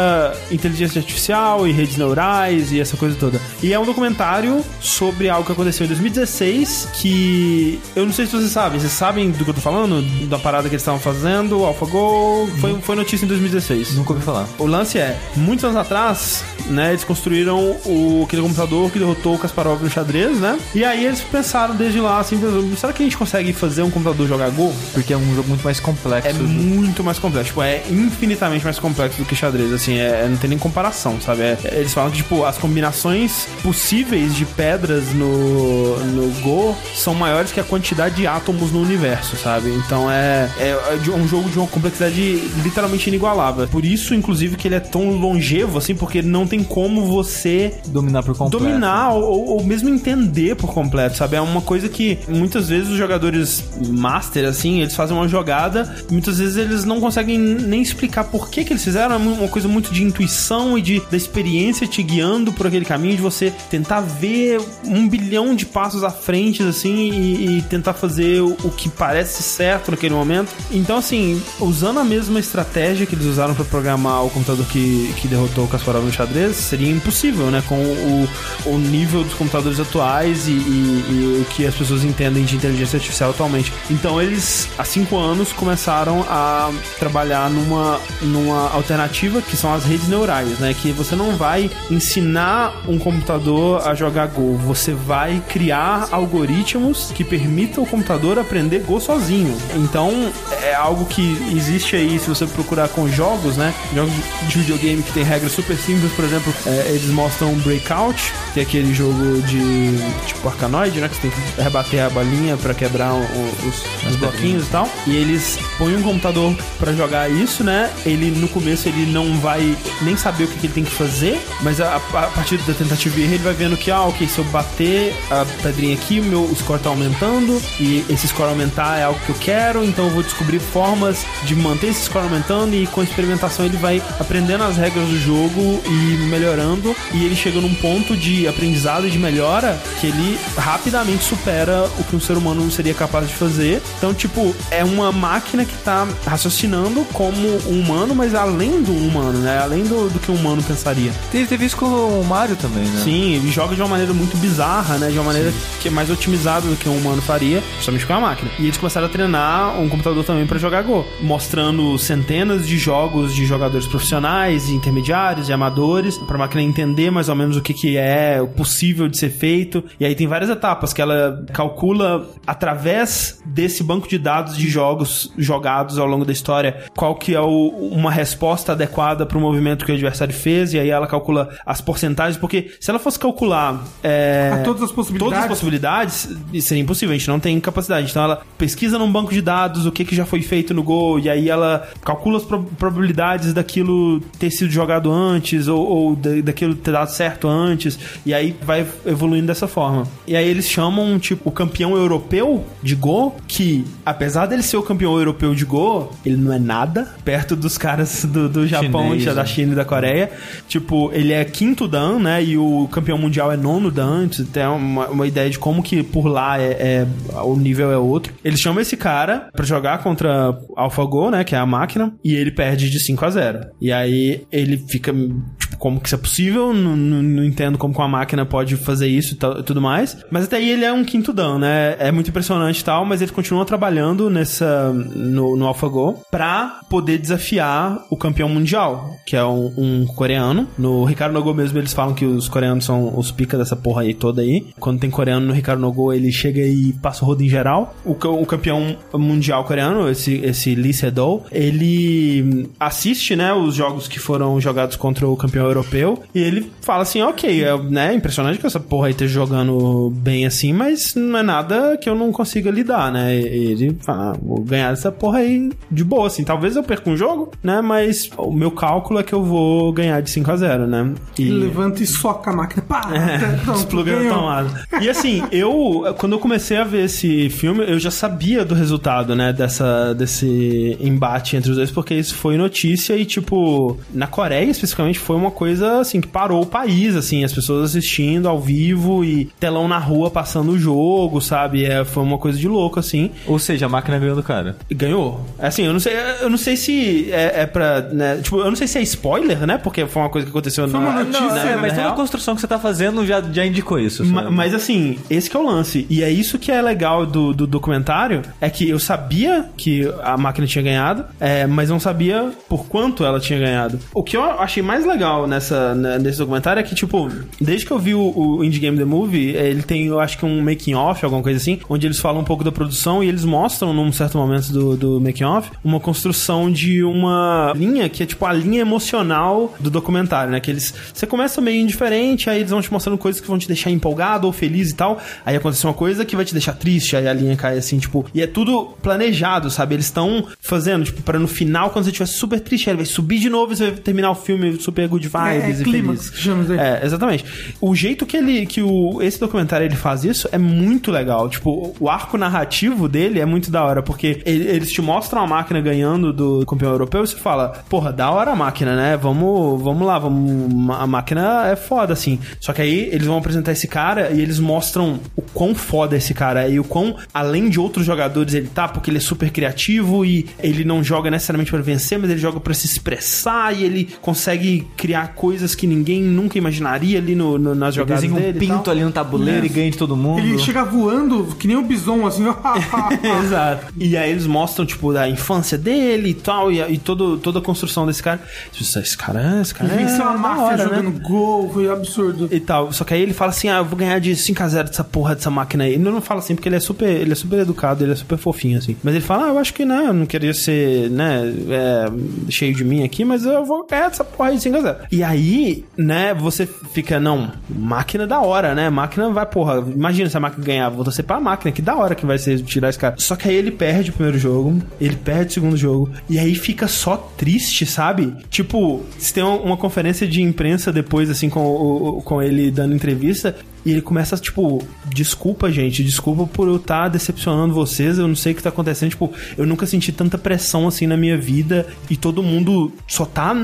inteligência artificial e redes neurais e essa coisa toda. E é um documentário sobre algo que aconteceu em 2016 que eu não sei se vocês sabem. Vocês sabem do que eu tô falando? Da parada que eles estavam fazendo, AlphaGo. Foi, foi notícia em 2016. Nunca ouvi falar. O lance é, muitos anos atrás, né, eles construíram o, aquele computador que derrotou o Kasparov no xadrez, né? E aí eles pensaram desde lá, assim, será que a gente consegue fazer um computador jogar Go? Porque é um jogo muito mais complexo. É muito mais complexo, tipo, é infinitamente mais complexo complexo do que xadrez, assim, é, não tem nem comparação, sabe? É- eles falam que, tipo, as combinações possíveis de pedras no, no Go são maiores que a quantidade de átomos no universo, sabe? Então é, é de- um jogo de uma complexidade literalmente inigualável. Por isso, inclusive, que ele é tão longevo, assim, porque não tem como você Dominar por completo. dominar ou, ou mesmo entender por completo, sabe? É uma coisa que muitas vezes os jogadores master, assim, eles fazem uma jogada, e muitas vezes eles não conseguem nem explicar por que, que eles fizeram. É uma coisa muito de intuição e de da experiência te guiando por aquele caminho, de você tentar ver um bilhão de passos à frente, assim, e, e tentar fazer o, o que parece certo naquele momento. Então, assim, usando a mesma estratégia que eles usaram para programar o computador que, que derrotou o Kasparov no xadrez, seria impossível, né? Com o, o nível dos computadores atuais e, e- e o que as pessoas entendem de inteligência artificial atualmente. Então, eles, há cinco anos, começaram a trabalhar numa, numa alternativa que são as redes neurais, né? Que você não vai ensinar um computador a jogar Go, você vai criar algoritmos que permitam o computador aprender Go sozinho. Então, é algo que existe aí, se você procurar com jogos, né? Jogos de videogame que tem regras super simples, por exemplo, é, eles mostram Breakout, que é aquele jogo de tipo arcanoide, né? Que você tem que rebater a bolinha pra quebrar o- os, os bloquinhos e tal. E eles põem um computador pra jogar isso, né? Ele no começo ele não vai nem saber o que, que ele tem que fazer, mas a, a partir da tentativa e erro ele vai vendo que, ah, ok, se eu bater a pedrinha aqui, o meu score tá aumentando, e esse score aumentar é algo que eu quero, então eu vou descobrir formas de manter esse score aumentando, e com a experimentação ele vai aprendendo as regras do jogo e melhorando, e ele chega num ponto de aprendizado e de melhora que ele rapidamente supera o que um ser humano não seria capaz de fazer. Então, tipo, é uma máquina que tá raciocinando como um humano, mas além do humano, né? Além do, do que um humano pensaria. Teve, teve isso com o Mario também, né? Sim, ele joga de uma maneira muito bizarra, né? De uma maneira que é mais otimizada do que um humano faria, somente com a máquina. E eles começaram a treinar um computador também pra jogar Go, mostrando centenas de jogos de jogadores profissionais, e intermediários e amadores, pra máquina entender mais ou menos o que, que é possível de ser feito. E aí tem várias etapas que ela calcula através desse banco de dados de jogos jogados ao longo da história, qual que é o- uma resposta adequada pro movimento que o adversário fez, e aí ela calcula as porcentagens, porque se ela fosse calcular é, todas as possibilidades. todas as possibilidades, isso seria impossível, a gente não tem capacidade. Então ela pesquisa num banco de dados o que, que já foi feito no Go, e aí ela calcula as prob- probabilidades daquilo ter sido jogado antes, ou, ou da- daquilo ter dado certo antes, e aí vai evoluindo dessa forma. E aí eles chamam, tipo, o campeão europeu de Go, que apesar dele ser o campeão europeu de Go, ele não é nada perto dos caras do, do Japão, Chinês, da né? China e da Coreia. Tipo, ele é quinto Dan, né? E o campeão mundial é nono Dan. Você tem uma, uma ideia de como que por lá é, é- o nível é outro. Eles chamam esse cara pra jogar contra AlphaGo, né? Que é a máquina. E ele perde de 5 a 0. E aí ele fica, tipo, como que isso é possível? Não, não- não entendo como que uma máquina pode fazer isso e tudo mais. Mas até aí ele é um quinto Dan, né? É muito impressionante e tal, mas ele continua trabalhando nessa no, no AlphaGo pra poder desafiar o campeão mundial, que é um, um coreano. No Ricardo Nogo mesmo eles falam que os coreanos são os pica dessa porra aí toda aí. Quando tem coreano no Ricardo Nogo, ele chega e passa o rodo em geral. O, o campeão mundial coreano, esse, esse Lee Sedol, ele assiste, né, os jogos que foram jogados contra o campeão europeu e ele fala assim, ok, é né, impressionante que essa porra aí esteja jogando bem assim, mas não é nada que eu não consiga lidar, né? E ele fala, ah, vou ganhar essa porra aí de boa, assim. Talvez eu perca um jogo, né? Mas o meu cálculo é que eu vou ganhar de 5 a 0 né? E... Levanta e soca a máquina. Pá! É, pronto, Despluga na tomada. E assim, eu, quando eu comecei a ver esse filme, eu já sabia do resultado, né, dessa, desse embate entre os dois, porque isso foi notícia e, tipo, na Coreia especificamente foi uma coisa, assim, que parou o país, assim, as pessoas assistindo ao vivo e telão na rua passando o jogo, sabe? É, foi uma coisa de louco, assim. Ou seja, a máquina ganhou do cara. E ganhou. Assim, eu não sei, eu não sei se é, é pra, né, tipo, eu não sei se é spoiler, né, porque foi uma coisa que aconteceu Foi na uma notícia, Não, é, na mas toda a construção que você tá fazendo já, já indicou isso. Ma-? Mas assim, esse que é o lance. E é isso que é legal do, do documentário: é que eu sabia que a máquina tinha ganhado, é, mas não sabia por quanto ela tinha ganhado. O que eu achei mais legal nessa, né, nesse documentário é que, tipo, desde que eu vi o, o Indie Game The Movie, eh, ele tem, eu acho que um making off, alguma coisa assim, onde eles falam um pouco da produção e eles mostram, num certo momento do, do making off, uma construção de uma linha que é, tipo, a linha emocional do documentário, né? Que eles, você começa meio indiferente, aí eles vão te mostrando coisas que vão te deixar empolgado ou feliz e tal, aí acontece uma coisa que vai te deixar triste, aí a linha cai assim, tipo, e é tudo planejado, sabe? Eles estão fazendo, tipo, para no final, quando você estiver super triste, ele vai subir de novo e você vai terminar o filme super good vibes É, e clímax, feliz. aí. É, exatamente. O jeito que ele, que o, esse documentário ele faz isso é muito legal. Tipo, o arco narrativo dele é muito da hora, porque ele- eles te mostram a máquina ganhando do campeão europeu e você fala, porra, da hora a máquina, né? Vamos, vamos lá, vamos, a máquina é foda, assim. Só que aí eles vão apresentar esse cara e eles mostram o quão foda esse cara é e o quão, além de outros jogadores, ele tá, porque ele é super criativo e ele não joga necessariamente pra vencer, mas ele joga pra se expressar e ele consegue criar coisas que ninguém nunca imaginaria ali no, no- nas jogadas Desenha um dele. e pinto tal. ali no tabuleiro e ganha de todo mundo. Ele chega voando que nem o bison, assim, ó. Exato. E aí eles mostram, tipo, da infância dele e tal, e, e todo, toda a construção desse cara. Esse cara, esse cara Ele é venceu a da máfia hora, né? jogando gol, foi absurdo. e tal. Só que aí ele fala assim: "Ah, eu vou ganhar de 5 a 0 dessa porra dessa máquina aí". Ele não fala assim porque ele é super, ele é super educado, ele é super fofinho assim. Mas ele fala: "Ah, eu acho que né, eu não queria ser, né, é, cheio de mim aqui, mas eu vou ganhar dessa porra aí de 5 a 0". E aí, né, você fica, não, máquina da hora, né? Máquina vai, porra, imagina se a máquina ganhar, vou torcer pra máquina, que da hora que vai ser tirar esse cara. Só que aí ele perde o primeiro jogo, ele perde o segundo jogo, e aí fica só triste, sabe? Tipo, se tem uma, conferência de imprensa depois, assim, com, com ele dando entrevista, e ele começa, tipo, desculpa, gente, desculpa por eu estar decepcionando vocês, eu não sei o que tá acontecendo, tipo, eu nunca senti tanta pressão assim na minha vida e todo mundo só tá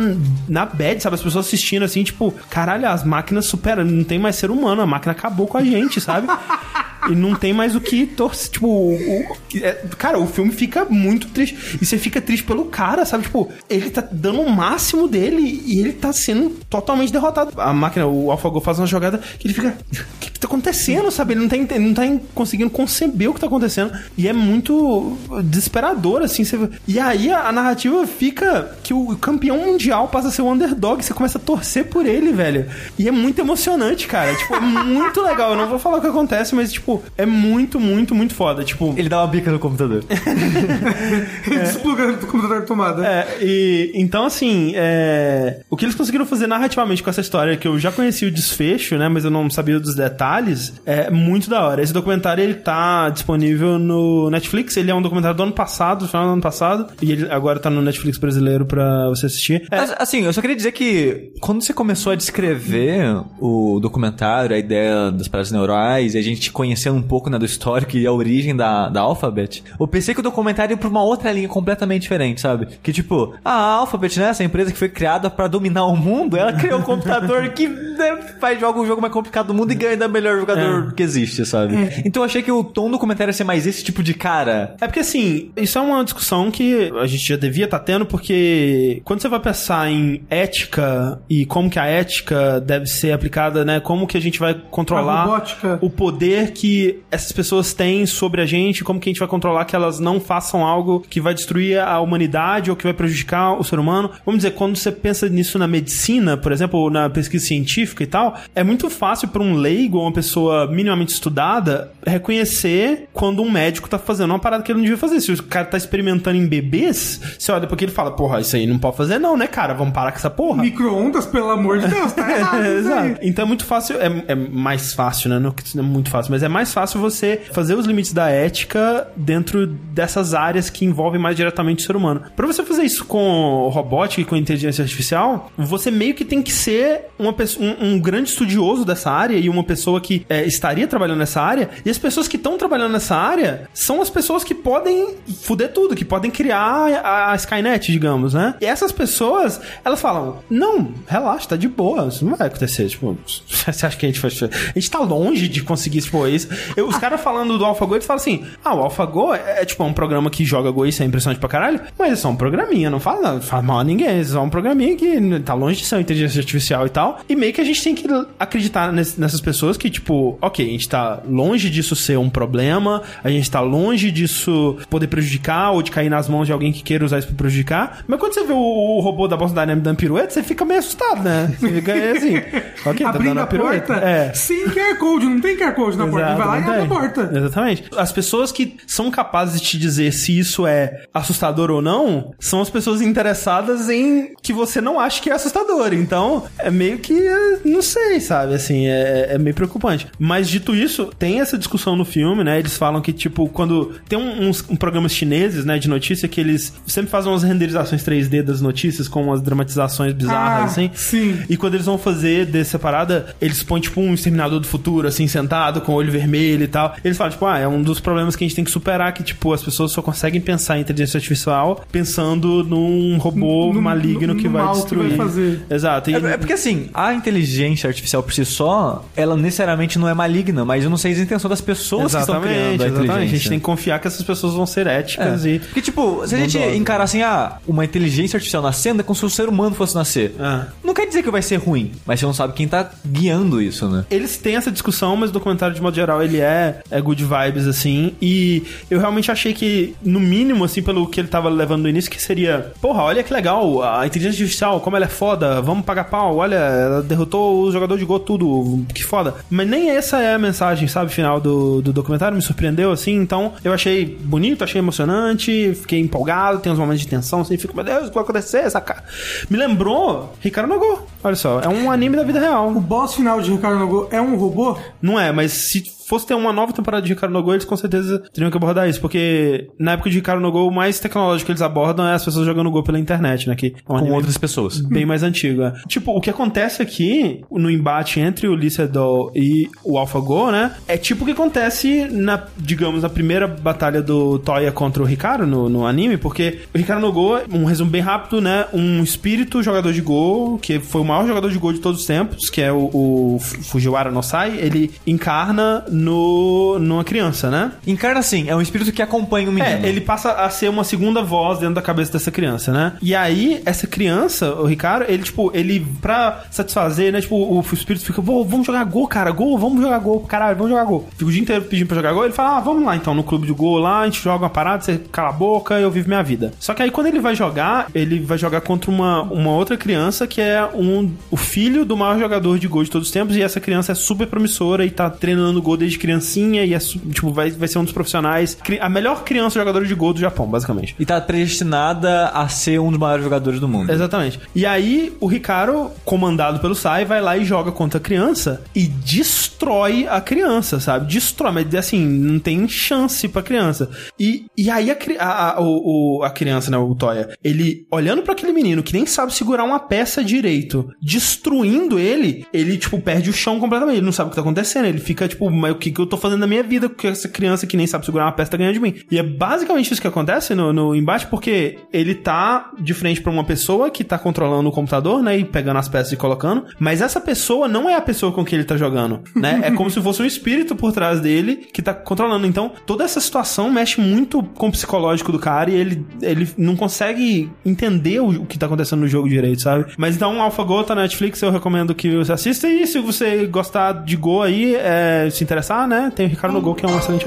na bad, sabe? As pessoas assistindo assim, tipo, caralho, as máquinas superam, não tem mais ser humano, a máquina acabou com a gente, sabe? E não tem mais o que torcer. Tipo, o, o- é, cara, o filme fica muito triste. E você fica triste pelo cara, sabe? Tipo, ele tá dando o máximo dele e ele tá sendo totalmente derrotado. A máquina, o AlphaGo faz uma jogada que ele fica. O que, que tá acontecendo, sabe? Ele não tá, não tá conseguindo conceber o que tá acontecendo. E é muito desesperador, assim. você- E aí a, a narrativa fica que o campeão mundial passa a ser o underdog. Você começa a torcer por ele, velho. E é muito emocionante, cara. Tipo, é muito legal. Eu não vou falar o que acontece, mas, tipo, é muito, muito, muito foda. Tipo, Ele dá uma bica no computador. Desplugando do computador de tomada. É, e então assim, é, o que eles conseguiram fazer narrativamente com essa história, que eu já conheci o desfecho, né, mas eu não sabia dos detalhes, é muito da hora. Esse documentário ele tá disponível no Netflix, ele é um documentário do ano passado, do final do ano passado, e ele agora tá no Netflix brasileiro pra você assistir. É, assim, eu só queria dizer que quando você começou a descrever o documentário, a ideia das paradas neurais, e a gente conhecendo um pouco né, do histórico e a origem da, da Alphabet, eu pensei que o documentário ia pra uma outra linha completamente diferente, sabe? Que tipo, a Alphabet, né, essa empresa que foi criada pra dominar o mundo, ela criou um computador que né, faz joga o jogo mais complicado do mundo e ganha da melhor jogador que existe, sabe? Então eu achei que o tom do documentário ia ser mais esse tipo de cara. É porque assim, isso é uma discussão que a gente já devia estar tendo, porque quando você vai pensar em ética e como que a ética deve ser aplicada, né? Como que a gente vai A controlar o poder que essas pessoas têm sobre a gente, como que a gente vai controlar que elas não façam algo que vai destruir a humanidade ou que vai prejudicar o ser humano. Vamos dizer, quando você pensa nisso na medicina, por exemplo, ou na pesquisa científica e tal, é muito fácil para um leigo ou uma pessoa minimamente estudada reconhecer quando um médico tá fazendo uma parada que ele não devia fazer. Se o cara tá experimentando em bebês, você olha porque ele fala, porra, isso aí não pode fazer não, né, cara? Vamos parar com essa porra. Micro-ondas, pelo amor de Deus, tá errado. Exato. Então é muito fácil, é, é mais fácil, né? Que não é muito fácil, mas é mais fácil você fazer os limites da ética dentro dessas áreas que envolvem mais diretamente o ser humano. Pra você fazer isso com robótica e com inteligência artificial, você meio que tem que ser uma pessoa, um, um grande estudioso dessa área e uma pessoa que é, estaria trabalhando nessa área. E as pessoas que estão trabalhando nessa área são as pessoas que podem fuder tudo, que podem criar a, a Skynet, digamos, né? E essas pessoas, elas falam: não, relaxa, tá de boa, isso não vai acontecer. Tipo, você acha que a gente faz. A gente tá longe de conseguir expor isso. Eu- os caras falando do AlphaGo, eles falam assim: ah, o AlphaGo é, é, tipo um programa que joga Go, isso é impressionante pra caralho, mas é só um programinha, não fala, não faz mal a ninguém, é só um programinha que tá longe de ser uma inteligência artificial e tal. E meio que a gente tem que acreditar ness- nessas pessoas que, tipo, ok, a gente tá longe disso ser um problema, a gente tá longe disso poder prejudicar ou de cair nas mãos de alguém que queira usar isso pra prejudicar. Mas quando você vê o, o robô da Boston Dynamics dando pirueta, você fica meio assustado, né? Você fica assim, ok, tá Abrindo dando a pirueta. porta É. sem QR Code, não tem QR Code na porta. Ele vai lá e abre a porta. Exatamente. As pessoas que são capazes de te dizer se isso é assustador ou não, são as pessoas interessadas em que você não ache que é assustador. Então, é meio que, é, não sei, sabe? Assim, é, é meio preocupante. Mas, dito isso, tem essa discussão no filme, né? Eles falam que, tipo, quando tem uns um programas chineses, né, de notícia, que eles sempre fazem umas renderizações 3D das notícias com umas dramatizações bizarras, Ah, assim. sim. E quando eles vão fazer dessa parada, eles põem tipo um exterminador do futuro, assim, sentado, com o olho vermelho e tal. Eles falam, tipo, ah, é um dos problemas que a gente tem que superar, que, tipo, as pessoas só conseguem pensar em inteligência artificial pensando num robô No- maligno no- que no vai que destruir. vai fazer. Exato. E- É, é porque assim, a inteligência artificial por si só, ela necessariamente não é maligna, mas eu não sei a intenção das pessoas que estão criando a exatamente, inteligência. exatamente. A gente tem que confiar que essas pessoas vão ser éticas É. e. Porque, tipo, se a gente encarar assim, ah, uma inteligência artificial nascendo é como se o ser humano fosse nascer. Ah. Não quer dizer que vai ser ruim, mas você não sabe quem tá guiando isso, né? Eles têm essa discussão, mas o documentário, de modo geral, ele é, é good vibes, assim. E eu realmente achei que, no mínimo, assim, pelo que ele tava levando no início, que seria: porra, olha que legal, a inteligência artificial, como ela é foda, vamos pagar pau, olha, ela derrotou o jogador de gol, tudo, que foda. Mas nem essa é a mensagem, sabe, final do, do documentário, me surpreendeu, assim. Então, eu achei bonito, achei emocionante, fiquei empolgado, tem uns momentos de tensão, assim, fico, meu Deus, o que vai acontecer? Essa cara. Me lembrou Ricardo Nogô, olha só, é um anime da vida real. O boss final de Ricardo Nogô é um robô? Não é, mas se fosse ter uma nova temporada de Ricardo Nogô, eles com certeza teriam que abordar isso, porque na época de Ricardo Nogô, o mais tecnológico que eles abordam é as pessoas jogando Go pela internet, né? Que é um Com outras pessoas. bem mais antigo. é. Tipo, o que acontece aqui, no embate entre o Lysadol e o AlphaGo, né? É tipo o que acontece na, digamos, na primeira batalha do Toya contra o Ricardo no, no anime, porque o Ricardo no Go, um resumo bem rápido, né? Um espírito jogador de Go, que foi o maior jogador de Go de todos os tempos, que é o, o Fujiwara no Sai, ele encarna no, numa criança, né? Encarna assim, é um espírito que acompanha o menino. É, ele passa a ser uma segunda voz dentro da cabeça dessa criança, né? E aí, essa criança, o Ricardo, ele, tipo, ele, pra satisfazer, né? Tipo, o espírito fica, "Pô, vamos jogar gol, cara, gol, vamos jogar gol, caralho, vamos jogar gol. Fica o dia inteiro pedindo pra jogar gol, ele fala, ah, vamos lá então, no clube de gol lá, a gente joga uma parada, você cala a boca, eu vivo minha vida. Só que aí, quando ele vai jogar, ele vai jogar contra uma, uma outra criança que é um, o filho do maior jogador de gol de todos os tempos, e essa criança é super promissora e tá treinando gol desde criancinha e é, tipo, vai, vai ser um dos profissionais, a melhor criança jogadora de gol do Japão, basicamente. E tá predestinada a ser um dos maiores jogadores do mundo. Exatamente. E aí, o Ricardo, comandado pelo Sai, vai lá e joga contra a criança e destrói a criança, sabe? Destrói, mas assim, não tem chance pra criança. E, e aí, a, a, a, o, a criança, né, o Toya, ele olhando pra aquele menino que nem sabe segurar uma peça direito, destruindo ele, ele, tipo, perde o chão completamente. Ele não sabe o que tá acontecendo. Ele fica, tipo, mas o que, que eu tô fazendo na minha vida com essa criança que nem sabe segurar uma peça tá ganhando de mim? E é basicamente isso que acontece no, no embate, porque ele tá de frente pra uma pessoa que tá controlando o computador, né? E pegando as peças e colocando. Mas essa pessoa não é a pessoa com quem ele tá jogando, né? É como se fosse um espírito por trás dele que tá controlando. Então, toda essa situação mexe muito com o psicológico do cara e ele, ele não consegue entender o, o que tá acontecendo no jogo direito, sabe? Mas então, AlphaGo tá na Netflix, eu recomendo que você assista. E se você gostar de Go aí, é, se interessar, né? Tem o Ricardo no Go, que é um excelente.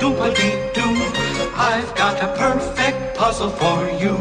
Doompa-dee-doo, I've got a perfect puzzle for you.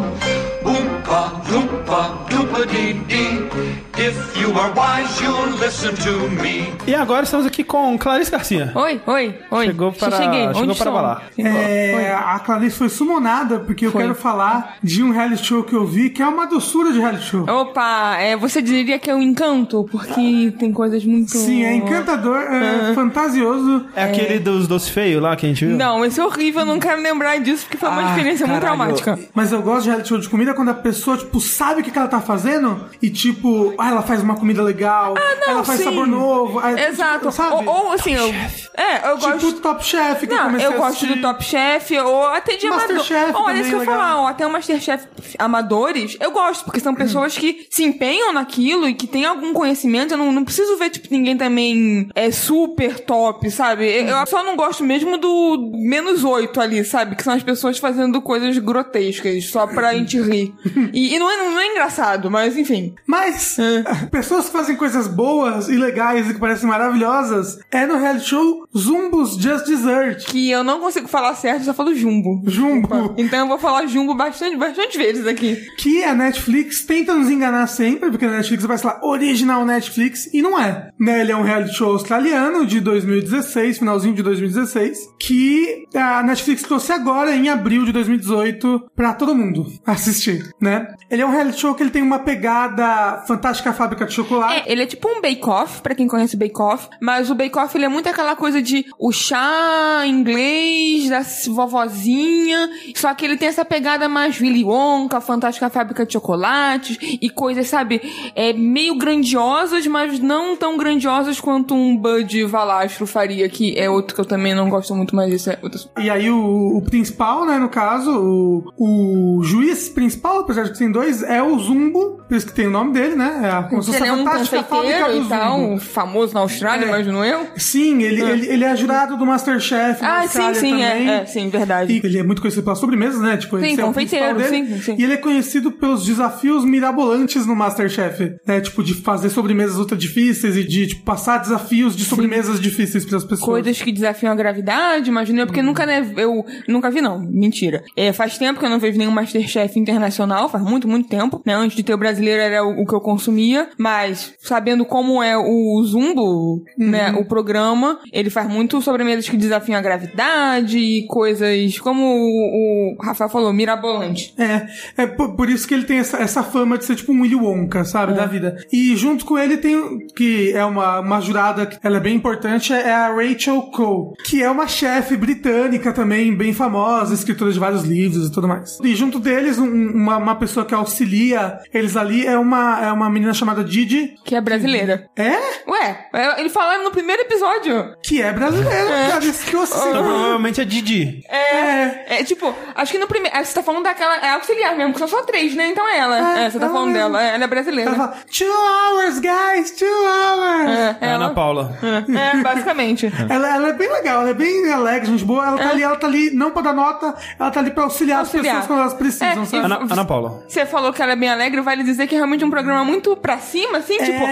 Oompa, loompa, doompa-dee-dee. If you are wise, you'll listen to me. E agora estamos aqui com Clarice Garcia. Oi, oi, oi. Chegou para- cheguei. chegou Onde para. Chegou. É, a Clarice foi sumonada porque eu Foi. quero falar de um reality show que eu vi que é uma doçura de reality show. Opa, é, você diria que é um encanto, porque tem coisas muito. Sim, é encantador, é fantasioso. É aquele dos doce feio lá que a gente viu? Não, esse é horrível, eu não quero lembrar disso, porque foi uma Ah, experiência muito caralho. traumática. Mas eu gosto de reality show de comida quando a pessoa, tipo, sabe o que, que ela tá fazendo e, tipo, ah, ela faz uma comida legal, Não, ela faz sim. sabor novo. aí, Exato. tipo, sabe? Ou, ou, assim, eu. É, eu tipo gosto. Top Chef que eu Não, comecei eu gosto do Top Chef, ou até de amador. Masterchef Olha, isso que eu é ia falar, legal. ó, até o Masterchef amadores, eu gosto, porque são pessoas que se empenham naquilo e que têm algum conhecimento. Eu não, não preciso ver, tipo, ninguém também é super top, sabe? Eu, eu só não gosto mesmo do menos oito ali, sabe? Que são as pessoas fazendo coisas grotescas, só pra gente rir. E, e não, é, não é engraçado, mas enfim. Mas, pessoas que fazem coisas boas e legais e que parecem maravilhosas é no reality show Zumbos Just Dessert. Que eu não consigo falar certo, eu só falo jumbo. Jumbo. Então eu vou falar jumbo bastante, bastante vezes aqui. Que a Netflix tenta nos enganar sempre, porque a Netflix vai lá original Netflix, e não é. Né, ele é um reality show australiano de 2016, finalzinho de 2016, que a Netflix trouxe agora, em abril de 2018, pra todo mundo assistir, né? Ele é um reality show que ele tem uma pegada fantástica fábrica de chocolate. É, ele é tipo um bake-off, pra quem conhece o bake-off, mas o bake-off ele é muito aquela coisa de o chá inglês da vovozinha, só que ele tem essa pegada mais Willy Wonka, fantástica fábrica de chocolates e coisas, sabe, é meio grandiosas, mas não tão grandiosas quanto um Bud Valastro faria, que é outro que eu também não gosto muito, mas isso é outro E aí o, o principal, né, no caso, o, o juiz principal, apesar de que tem dois, é o Zumbo, por isso que tem o nome dele, né? É a Ele a é um fantástica fábrica confeiteiro do e tal, Zumbo. famoso na Austrália, É. imagino eu. Sim, ele, ele, ele é jurado do Masterchef na Ah, sim, Austrália sim, também. é, é, sim, verdade. E ele é muito conhecido pelas sobremesas, né? Tipo, Sim, é confeiteiro, dele. sim, sim. E ele é conhecido pelos desafios mirabolantes no Masterchef, né? Tipo, de fazer sobremesas ultra difíceis e de tipo, passar desafios de sobremesas difíceis para as pessoas. Coisas que desafiam a gravidade, imagino eu, porque nunca, né, eu nunca vi, não. Mentira. É, faz tempo que eu não vejo nenhum Masterchef internacional, faz muito, muito tempo, né? Antes de ter o brasileiro era o, o que eu consumia, mas sabendo como é o Zumbo, né, o programa, ele faz muito sobremesas que desafiam a gravidade e coisas, como o, o Rafael falou, mirabolante. É, é por, por isso que ele tem essa, essa fama de ser tipo um Willy Wonka, sabe, da vida. E junto com ele tem, que é uma, uma jurada, que ela é bem importante, é a Rachel Cole, que é uma chefe britânica também, bem famosa, escritora de vários livros e tudo mais. E junto deles, um- uma, uma pessoa que auxilia eles ali é uma, é uma menina chamada Didi, Que é brasileira. é? Ué, é, ele falaram no primeiro episódio. Que é brasileira, cara, isso que eu assisti. Então, provavelmente é Didi. É, é, tipo, acho que no primeiro. Você tá falando daquela. É auxiliar mesmo, que são só três, né? Então é ela. É, É, você tá ela falando mesmo. dela. É, ela é brasileira. Ela fala, two hours, guys, two hours. É, É a ela. Ana Paula. É, basicamente. Ela, ela é bem legal, ela é bem alegre, gente boa. Ela tá ali, ela tá ali, não pra dar nota, ela tá ali pra auxiliar, Auxiliar. as pessoas quando elas precisam, É, sabe? Ana, Ana Paula. Você falou que ela é bem alegre, vale dizer que é realmente um programa muito pra cima, assim, tipo,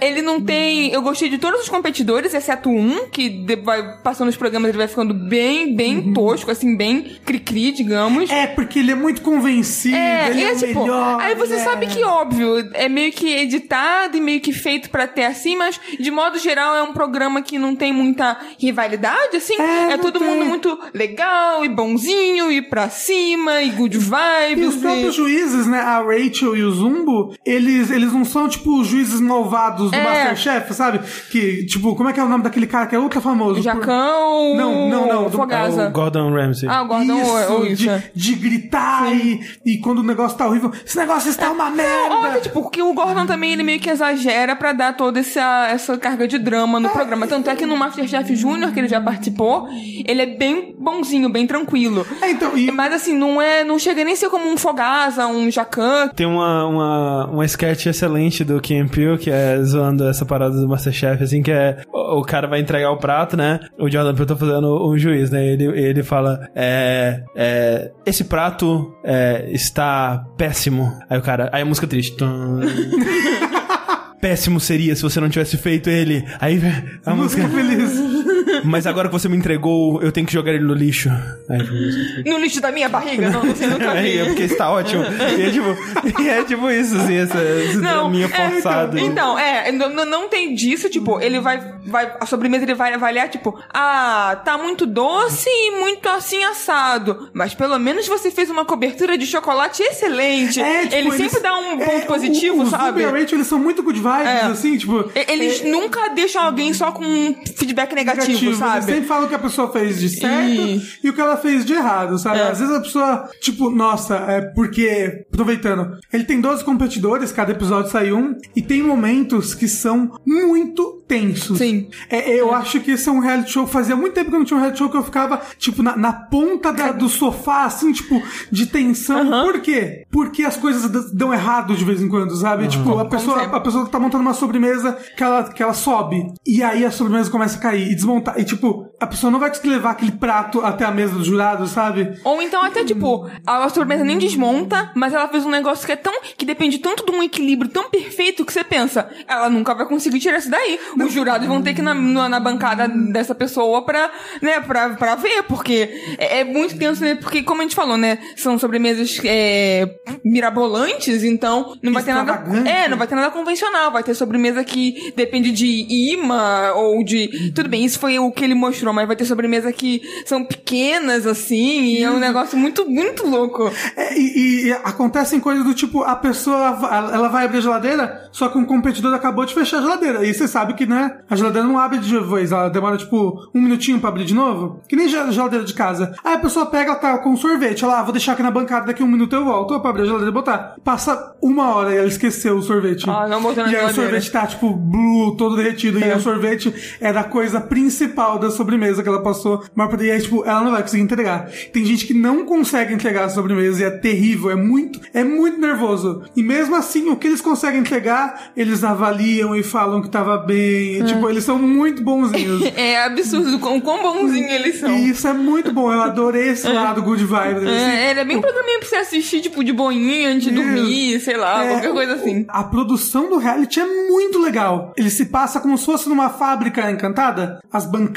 ele não tem. Eu gostei de todos os competidores, exceto um, que vai passando os programas, ele vai ficando bem, bem tosco, assim, bem cri-cri, digamos. É, porque ele é muito convencido, É, ele e é, é tipo, melhor. aí você ele sabe é- que, óbvio, é meio que editado e meio que feito pra ter assim, mas de modo geral é um programa que não tem muita rivalidade, assim. É, É, todo tem. mundo muito legal e bonzinho e pra cima e good E vibes. os próprios juízes, né, a Rachel e o Zumbo, eles, eles não são, tipo, os juízes malvados do É. Masterchef, sabe? Que, tipo, como é que é o nome daquele cara que é ultra famoso? Jacão. Não, não, não, do- Fogasa. É o Gordon Ramsay. Ah, o Gordon isso, ou isso. de, é. de gritar e, e quando o negócio tá horrível, esse negócio está uma merda. Olha, tipo, porque o Gordon também ele meio que exagera pra dar toda essa, essa carga de drama no programa. Tanto é que no Masterchef Júnior, que ele já participou, ele é bem bonzinho, bem tranquilo. É, então, e- Mas assim, não é. Não chega nem a ser como um Fogasa, um Jacan. Tem uma, uma, uma sketch excelente do Kim Peele, que é zoando essa parada do Masterchef, assim, que é o, o cara vai entregar o prato, né? O Jordan Peele tá fazendo um juiz, né? Ele, ele fala, é, é, esse prato é, está péssimo. Aí o cara, aí a música triste. Tum. Péssimo seria se você não tivesse feito ele. Aí a música. Música feliz. Mas agora que você me entregou, eu tenho que jogar ele no lixo. Aí, No lixo da minha barriga? Não, você nunca é, vi. é porque está ótimo. E é tipo, e é tipo isso, assim, essa, esse Não, draminha é, forçado. Então, é, n- n- não tem disso, tipo, ele vai, vai, a sobremesa ele vai avaliar, tipo, ah, tá muito doce e muito assim assado, mas pelo menos você fez uma cobertura de chocolate excelente. É, tipo, ele eles- sempre dá um ponto é, positivo, o, o sabe? E Rachel, eles são muito good vibes, É. assim, tipo... Eles nunca deixam alguém só com um feedback negativo, negativo. Eles sabe? sempre falam o que a pessoa fez de certo E- e o que ela fez de errado, sabe? É. Às vezes a pessoa, tipo, nossa, é porque, aproveitando, ele tem 12 competidores, cada episódio sai um, e tem momentos que são muito tensos. Sim. É, eu acho que esse é um reality show. Fazia muito tempo que eu não tinha um reality show que eu ficava, tipo, na, na ponta da- do sofá, assim, tipo, de tensão. Por quê? Porque as coisas dão errado de vez em quando, sabe? Tipo, a pessoa, a pessoa tá montando uma sobremesa que ela, que ela sobe. E aí a sobremesa começa a cair e desmontar. E, tipo, a pessoa não vai conseguir levar aquele prato até a mesa do jurado, sabe? Ou então até, tipo, a sobremesa nem desmonta, mas ela fez um negócio que é tão. que depende tanto de um equilíbrio tão perfeito que você pensa, ela nunca vai conseguir tirar isso daí. Os jurados vão ter que ir na, na, na bancada dessa pessoa pra, né, pra, pra ver, porque é, é muito tenso, né? Porque, como a gente falou, né? São sobremesas é, mirabolantes, então não vai ter nada. É, não vai ter nada convencional. Vai ter sobremesa que depende de imã ou de. Tudo bem, isso foi o que ele mostrou, mas vai ter sobremesa que são pequenas, assim, e é um negócio muito, muito louco. É, e, e acontecem coisas do tipo, a pessoa ela vai abrir a geladeira, só que um competidor acabou de fechar a geladeira. E você sabe que, né, a geladeira não abre de vez, ela demora tipo um minutinho pra abrir de novo. Que nem ge- geladeira de casa. Aí a pessoa pega, tá com sorvete, ela, ah, vou deixar aqui na bancada, daqui um minuto eu volto pra abrir a geladeira e botar. Passa uma hora e ela esqueceu o sorvete. Ah, não botou na E aí o sorvete tá, tipo, blue, todo derretido. É. E o sorvete era a coisa principal da sobremesa que ela passou. Mas e aí, tipo, ela não vai conseguir entregar. Tem gente que não consegue entregar a sobremesa e é terrível, é muito, é muito nervoso. E mesmo assim, o que eles conseguem entregar, eles avaliam e falam que tava bem. E, Tipo, eles são muito bonzinhos. É absurdo o quão bonzinho eles são. E isso é muito bom. Eu adorei esse lado good vibe. assim. É, ele é bem programinha pra você assistir, tipo, de boinha, antes de dormir, sei lá, É, qualquer coisa assim. A produção do reality é muito legal. Ele se passa como se fosse numa fábrica encantada. As bancadas,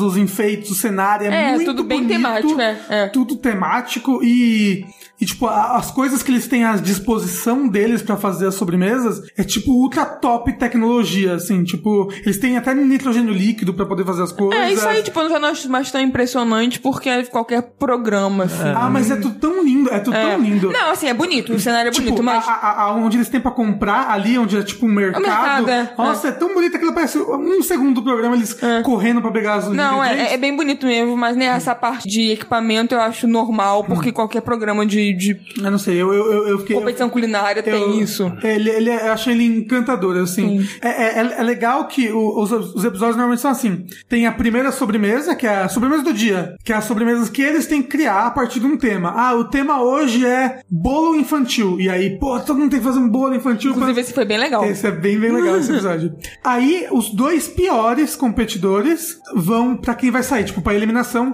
os enfeites, o cenário é, É, muito tudo bem bonito, temático, é, é. Tudo temático e e, tipo, as coisas que eles têm à disposição deles pra fazer as sobremesas é, tipo, ultra top tecnologia, assim. Tipo, eles têm até nitrogênio líquido pra poder fazer as coisas. É, isso aí, tipo, não acho mais tão impressionante porque é qualquer programa, assim. Ah, mas é tudo tão lindo, é tudo É. tão lindo. Não, assim, é bonito, o cenário é Tipo, bonito, mas. a, a- a- onde eles têm pra comprar, ali onde é tipo um mercado. mercado, é. Nossa, é. tão bonito que ele parece um segundo do programa eles correndo pra pegar as Não, é, é bem bonito mesmo, mas né, essa parte de equipamento eu acho normal, porque qualquer programa de, de Eu não sei, eu, eu, eu, fiquei. competição culinária tem isso. Ele, ele, eu achei ele encantador, assim. É, é, é legal que o- os, os episódios normalmente são assim. Tem a primeira sobremesa, que é a sobremesa do dia. Que é as sobremesas que eles têm que criar a partir de um tema. Ah, o tema hoje é bolo infantil. E aí, pô, todo mundo tem que fazer um bolo infantil. pra- Inclusive, esse foi bem legal. Esse é bem, bem legal esse episódio. Aí, os dois piores competidores vão pra quem vai sair, tipo, pra eliminação.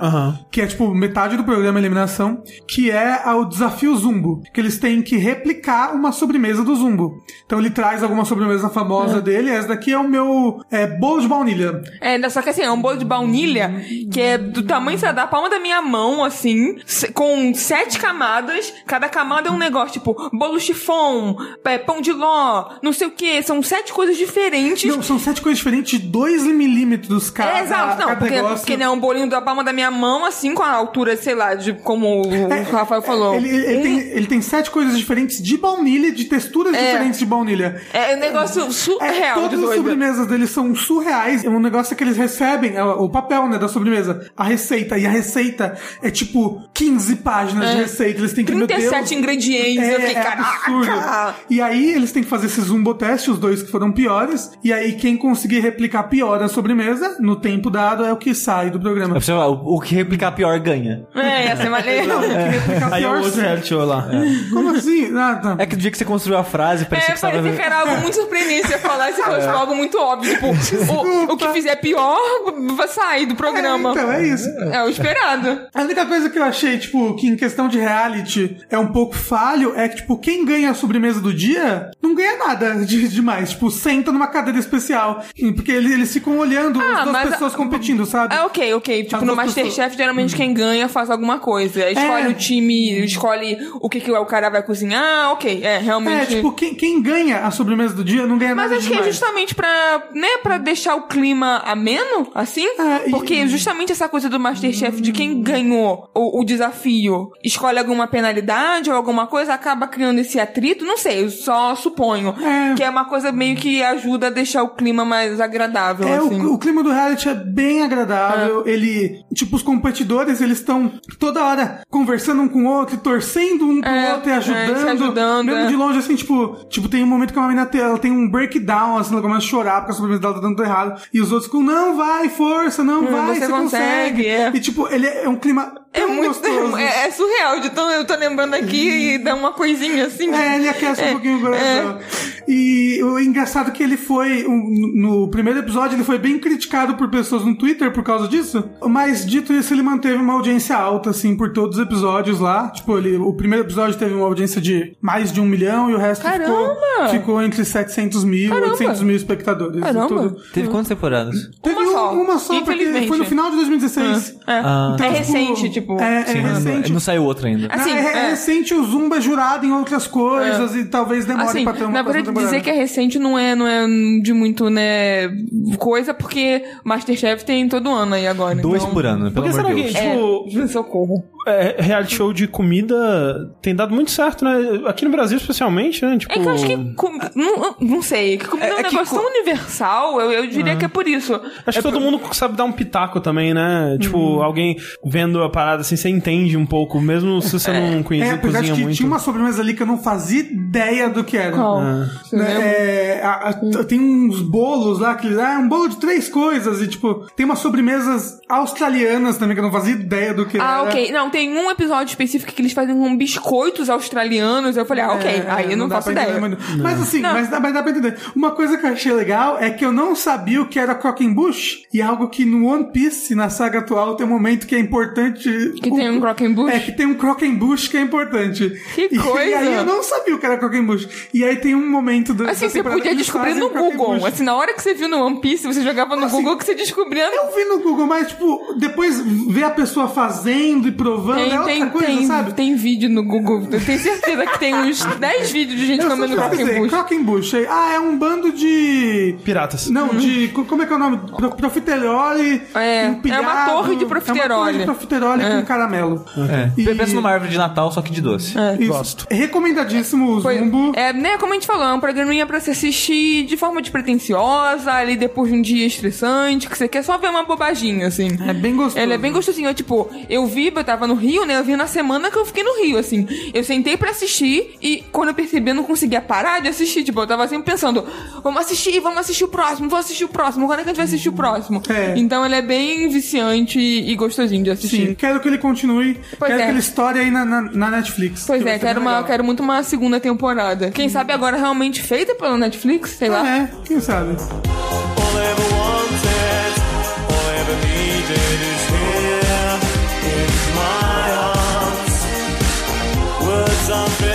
Que é, tipo, metade do programa eliminação. Que é o desafio Zumbo. Que eles têm que replicar uma sobremesa do Zumbo. Então, ele traz alguma sobremesa famosa dele. Essa daqui é o meu é, bolo de baunilha. É, só que assim, é um bolo de baunilha que é do tamanho, sei lá, da palma da minha mão, assim, com sete camadas. Cada camada é um negócio, tipo, bolo chifão, é, pão de ló, não sei o que. São sete coisas diferentes. Não, são sete coisas diferentes de 2 milímetros cada, é, exato, não, porque, negócio. porque né, um bolinho da palma da minha mão, assim, com a altura, sei lá, de como o Rafael falou. Ele, ele- ele Um- tem, ele tem sete coisas diferentes de baunilha, de texturas diferentes de baunilha. É um negócio É, surreal de todas as sobremesas deles são surreais. É um negócio que eles recebem, é o papel, né, da sobremesa, a receita. E a receita é tipo 15 páginas de receita. Eles têm que, meu Deus... 37 ingredientes, eu fiquei, é caraca! absurdo. E aí eles têm que fazer esse zumbo teste, os dois que foram piores. E aí quem conseguir replicar pior a sobremesa, no tempo dado, é o que sai do programa. É o, o que replicar pior ganha. É, ia ser maneiro. Não, quem replicar Aí é pior... o outro reality show lá. Como assim? Ah, tá. É que do dia que você construiu a frase, parecia É, que você tava... parecia que era algo muito surpreendente você falar isso fosse algo muito óbvio. Tipo, o, o que fizer pior vai sair do programa. É, então, é isso. É o esperado. A única coisa que eu achei, tipo, que em questão de reality é um pouco falho é que, tipo, quem ganha a sobremesa do dia não ganha nada de demais. Tipo, senta numa cadeira especial. Porque eles, eles ficam olhando Ah, as duas mas- pessoas competindo, sabe? É ok, ok. Tipo, no Masterchef, geralmente quem ganha faz alguma coisa. Escolhe É. o time, escolhe o que, que o cara vai cozinhar. Ok, é, realmente. É, tipo, quem, quem ganha a sobremesa do dia não ganha Mas nada acho que é demais. justamente pra, né, pra deixar o clima ameno, assim. É, e- Porque justamente essa coisa do Masterchef de quem ganhou o, o desafio escolhe alguma penalidade ou alguma coisa, acaba criando esse atrito. Não sei, eu só suponho. É. Que é uma coisa meio que ajuda a deixar o clima mais agradável, É, assim. o, o clima do reality é bem agradável. Ele, tipo, os competidores, eles estão toda hora conversando um com o outro, torcendo um pro É, outro e é, ajudando. se ajudando, mesmo é. de longe, assim, tipo, tipo, tem um momento que uma menina tem, ela tem um breakdown, assim, ela começa a chorar porque a sobremesa dela tá dando tudo errado. E os outros ficam, não, vai, força, não, Hum, vai, você você, consegue, é. E, tipo, ele é um clima É muito. gostoso. É, é surreal. De tão, eu tô lembrando aqui e dá uma coisinha assim. É, ele aquece um pouquinho o coração. E o engraçado é que ele foi, um, no primeiro episódio, ele foi bem criticado por pessoas no Twitter por causa disso. Mas dito isso, ele manteve uma audiência alta, assim, por todos os episódios lá. Tipo, ele, o primeiro episódio teve uma audiência de mais de um milhão e o resto ficou, Caramba! ficou entre 700 mil e Caramba! 800 mil espectadores. Caramba! Tudo. Teve quantas temporadas? Teve Uma um- só. uma só, porque Infelizmente. foi no final de 2016. É, Ah. é recente, tipo. É, é Sim, não- recente. Não saiu outra ainda. Assim, Não, é, é é. recente, o Zumba é jurado em outras coisas e talvez demore Assim, pra ter uma na verdade, dizer que é recente não é, não é de muito, né, coisa, porque Masterchef tem todo ano aí agora. Dois então... por ano, pelo que amor será de que, Deus. tipo, É, socorro. é, reality show de comida tem dado muito certo, né? Aqui no Brasil, especialmente, né? Tipo, É que eu acho que. com- não, não sei. Que comida é, É- um é que negócio tão universal, eu, eu diria que é por isso. Acho que todo mundo sabe dar um pitaco também, né? Tipo, Uhum. alguém vendo a parada assim, você entende um pouco, mesmo se você não conhece, É, apesar de cozinha que muito. tinha uma sobremesa ali que eu não fazia ideia do que era. Qual? Lembra? é, a- a- tem uns bolos lá que ah, é um bolo de três coisas e tipo tem umas sobremesas australianas também que eu não fazia ideia do que Ah, era. ok. Não, tem um episódio específico que eles fazem com biscoitos australianos. Eu falei, ah, ok. É, aí eu não, dá faço ideia. entender. Mas assim, Não. mas, dá- mas dá pra entender. Uma coisa que eu achei legal é que eu não sabia o que era Croquembush e algo que no One Piece, na saga atual, tem um momento que é importante. Que tem um Croquembush? É, que tem um Croquembush que é importante. Que E- coisa! E aí eu não sabia o que era Croquembush. E aí tem um momento do. Assim, da você podia descobrir no Google. Assim, na hora que você viu no One Piece, você jogava no Assim, Google que você descobria. Eu vi no Google, mas, tipo, depois ver a pessoa fazendo e provando é Tem, outra tem, coisa, tem, sabe? tem vídeo no Google. Eu tenho certeza que tem uns 10 vídeos de gente Eu comendo pesquisei, Croquembush. Ah, é um bando de... Piratas. Não, de... co- Como é que é o nome? Pro- Profiterole É, empilhado. é uma torre de É uma profiterole. torre de profiterole É. com caramelo. É. E- Pensa numa árvore de Natal, só que de doce. Isso. Gosto. Recomendadíssimo o Zumbo. é, né, como a gente falou, é um programinha pra se assistir de forma despretensiosa, ali depois de um dia estressante, que você quer só ver uma bobaginha, assim. É bem gostoso. Ele é bem gostosinho. Eu, tipo, eu vi, eu tava no Rio, né? Eu vi na semana que eu fiquei no Rio, assim. Eu sentei pra assistir e quando eu percebi, eu não conseguia parar de assistir. Tipo, eu tava sempre pensando, vamos assistir, vamos assistir o próximo, vamos assistir o próximo. Quando é que a gente vai assistir o próximo? É. Então ele é bem viciante e gostosinho de assistir. Sim, quero que ele continue. Pois quero é. que ele estoure aí na, na, na Netflix. Pois que é, vai ser quero, uma, legal. quero muito uma segunda temporada. Quem sabe agora realmente feita pela Netflix, sei lá. Ah, é, quem sabe? All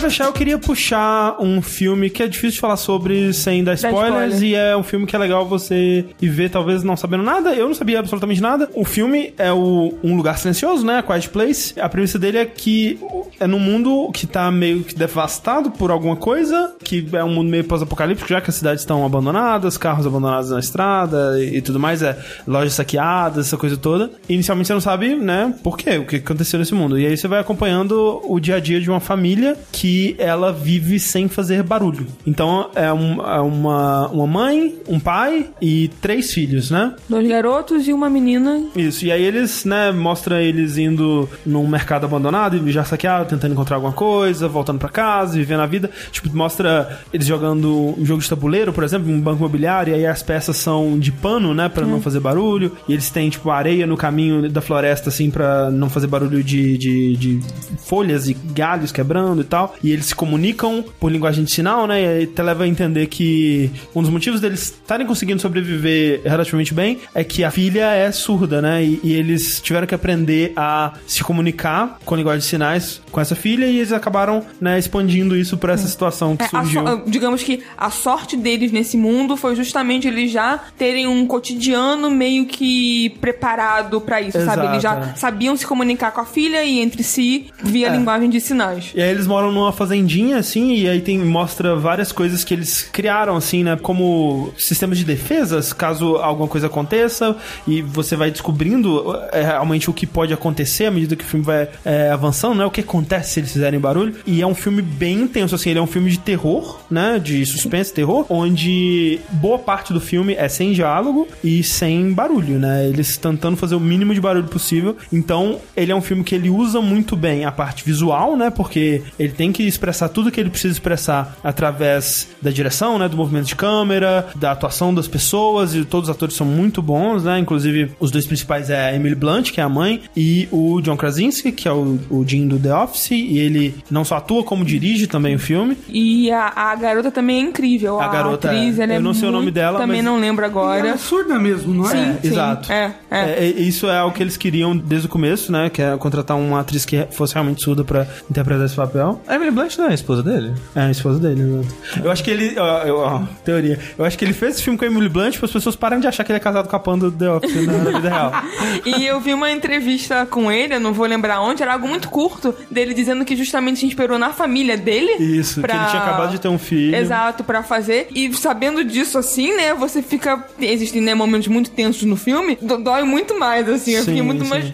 Pra fechar, eu queria puxar um filme que é difícil de falar sobre sem dar spoilers, spoiler. e é um filme que é legal você ir ver, talvez não sabendo nada. Eu não sabia absolutamente nada. O filme é o Um Lugar Silencioso, né? A Quiet Place. A premissa dele é que é num mundo que tá meio que devastado por alguma coisa, que é um mundo meio pós-apocalíptico, já que as cidades estão abandonadas, carros abandonados na estrada e, e tudo mais, é lojas saqueadas, essa coisa toda. Inicialmente você não sabe, né, por quê, o que aconteceu nesse mundo. E aí você vai acompanhando o dia a dia de uma família que ela vive sem fazer barulho. Então é, um- é uma, uma mãe, um pai e três filhos, né? Dois garotos e uma menina. Isso, e aí eles, né, mostra eles indo num mercado abandonado e já saqueado, tentando encontrar alguma coisa, voltando pra casa, vivendo a vida. Tipo, mostra eles jogando um jogo de tabuleiro, por exemplo, um banco imobiliário, e aí as peças são de pano, né, pra não fazer barulho. E eles têm, tipo, areia no caminho da floresta, assim, pra não fazer barulho de, de, de folhas e galhos quebrando e tal. E eles se comunicam por linguagem de sinal, né, e aí te leva a entender que um dos motivos deles estarem conseguindo sobreviver relativamente bem é que a filha é surda, né? E, e eles tiveram que aprender a se comunicar com linguagem de sinais com essa filha e eles acabaram, né, expandindo isso pra essa situação que É, surgiu. so- digamos que a sorte deles nesse mundo foi justamente eles já terem um cotidiano meio que preparado pra isso, sabe? Eles já Exato, é. sabiam se comunicar com a filha e entre si via É. linguagem de sinais. E aí eles moram numa fazendinha, assim, e aí tem, mostra várias coisas que eles criaram, assim, né? Como sistemas de defesas, caso alguma coisa aconteça, e você vai descobrindo é, realmente o que pode acontecer à medida que o filme vai é, avançando, né? O que acontece se eles fizerem barulho. E é um filme bem intenso, assim, ele é um filme de terror, né? De suspense, terror, onde boa parte do filme é sem diálogo e sem barulho, né? Eles tentando fazer o mínimo de barulho possível. Então, ele é um filme que ele usa muito bem a parte visual, né? Porque ele tem que que expressar tudo que ele precisa expressar através da direção, né? Do movimento de câmera, da atuação das pessoas, e todos os atores são muito bons, né? Inclusive, os dois principais é a Emily Blunt, que é a mãe, e o John Krasinski, que é o, o Jim do The Office, e ele não só atua, como dirige também o filme. E a, a garota também é incrível. A garota atriz, é- ela é eu não sei o nome muito- dela, Também mas- não lembro E agora. ela é surda mesmo, não é? Sim, sim. exato. É, é. É, é, isso é o que eles queriam desde o começo, né? Que é contratar uma atriz que fosse realmente surda pra interpretar esse papel. A Emily Blunt não é a esposa dele? É, a esposa dele, né? Eu acho que ele. Ó, eu- ó, teoria. Eu acho que ele fez esse filme com a Emily Blunt para as pessoas pararem de achar que ele é casado com a Panda do The Office né, na vida real. E eu vi uma entrevista com ele, eu não vou lembrar onde, era algo muito curto, dele dizendo que justamente se inspirou na família dele. Isso, que ele tinha acabado de ter um filho. Exato, pra fazer. E sabendo disso assim, né, você fica. Existem né, momentos muito tensos no filme, dói muito mais, assim. eu Sim, fiquei muito sim. mais.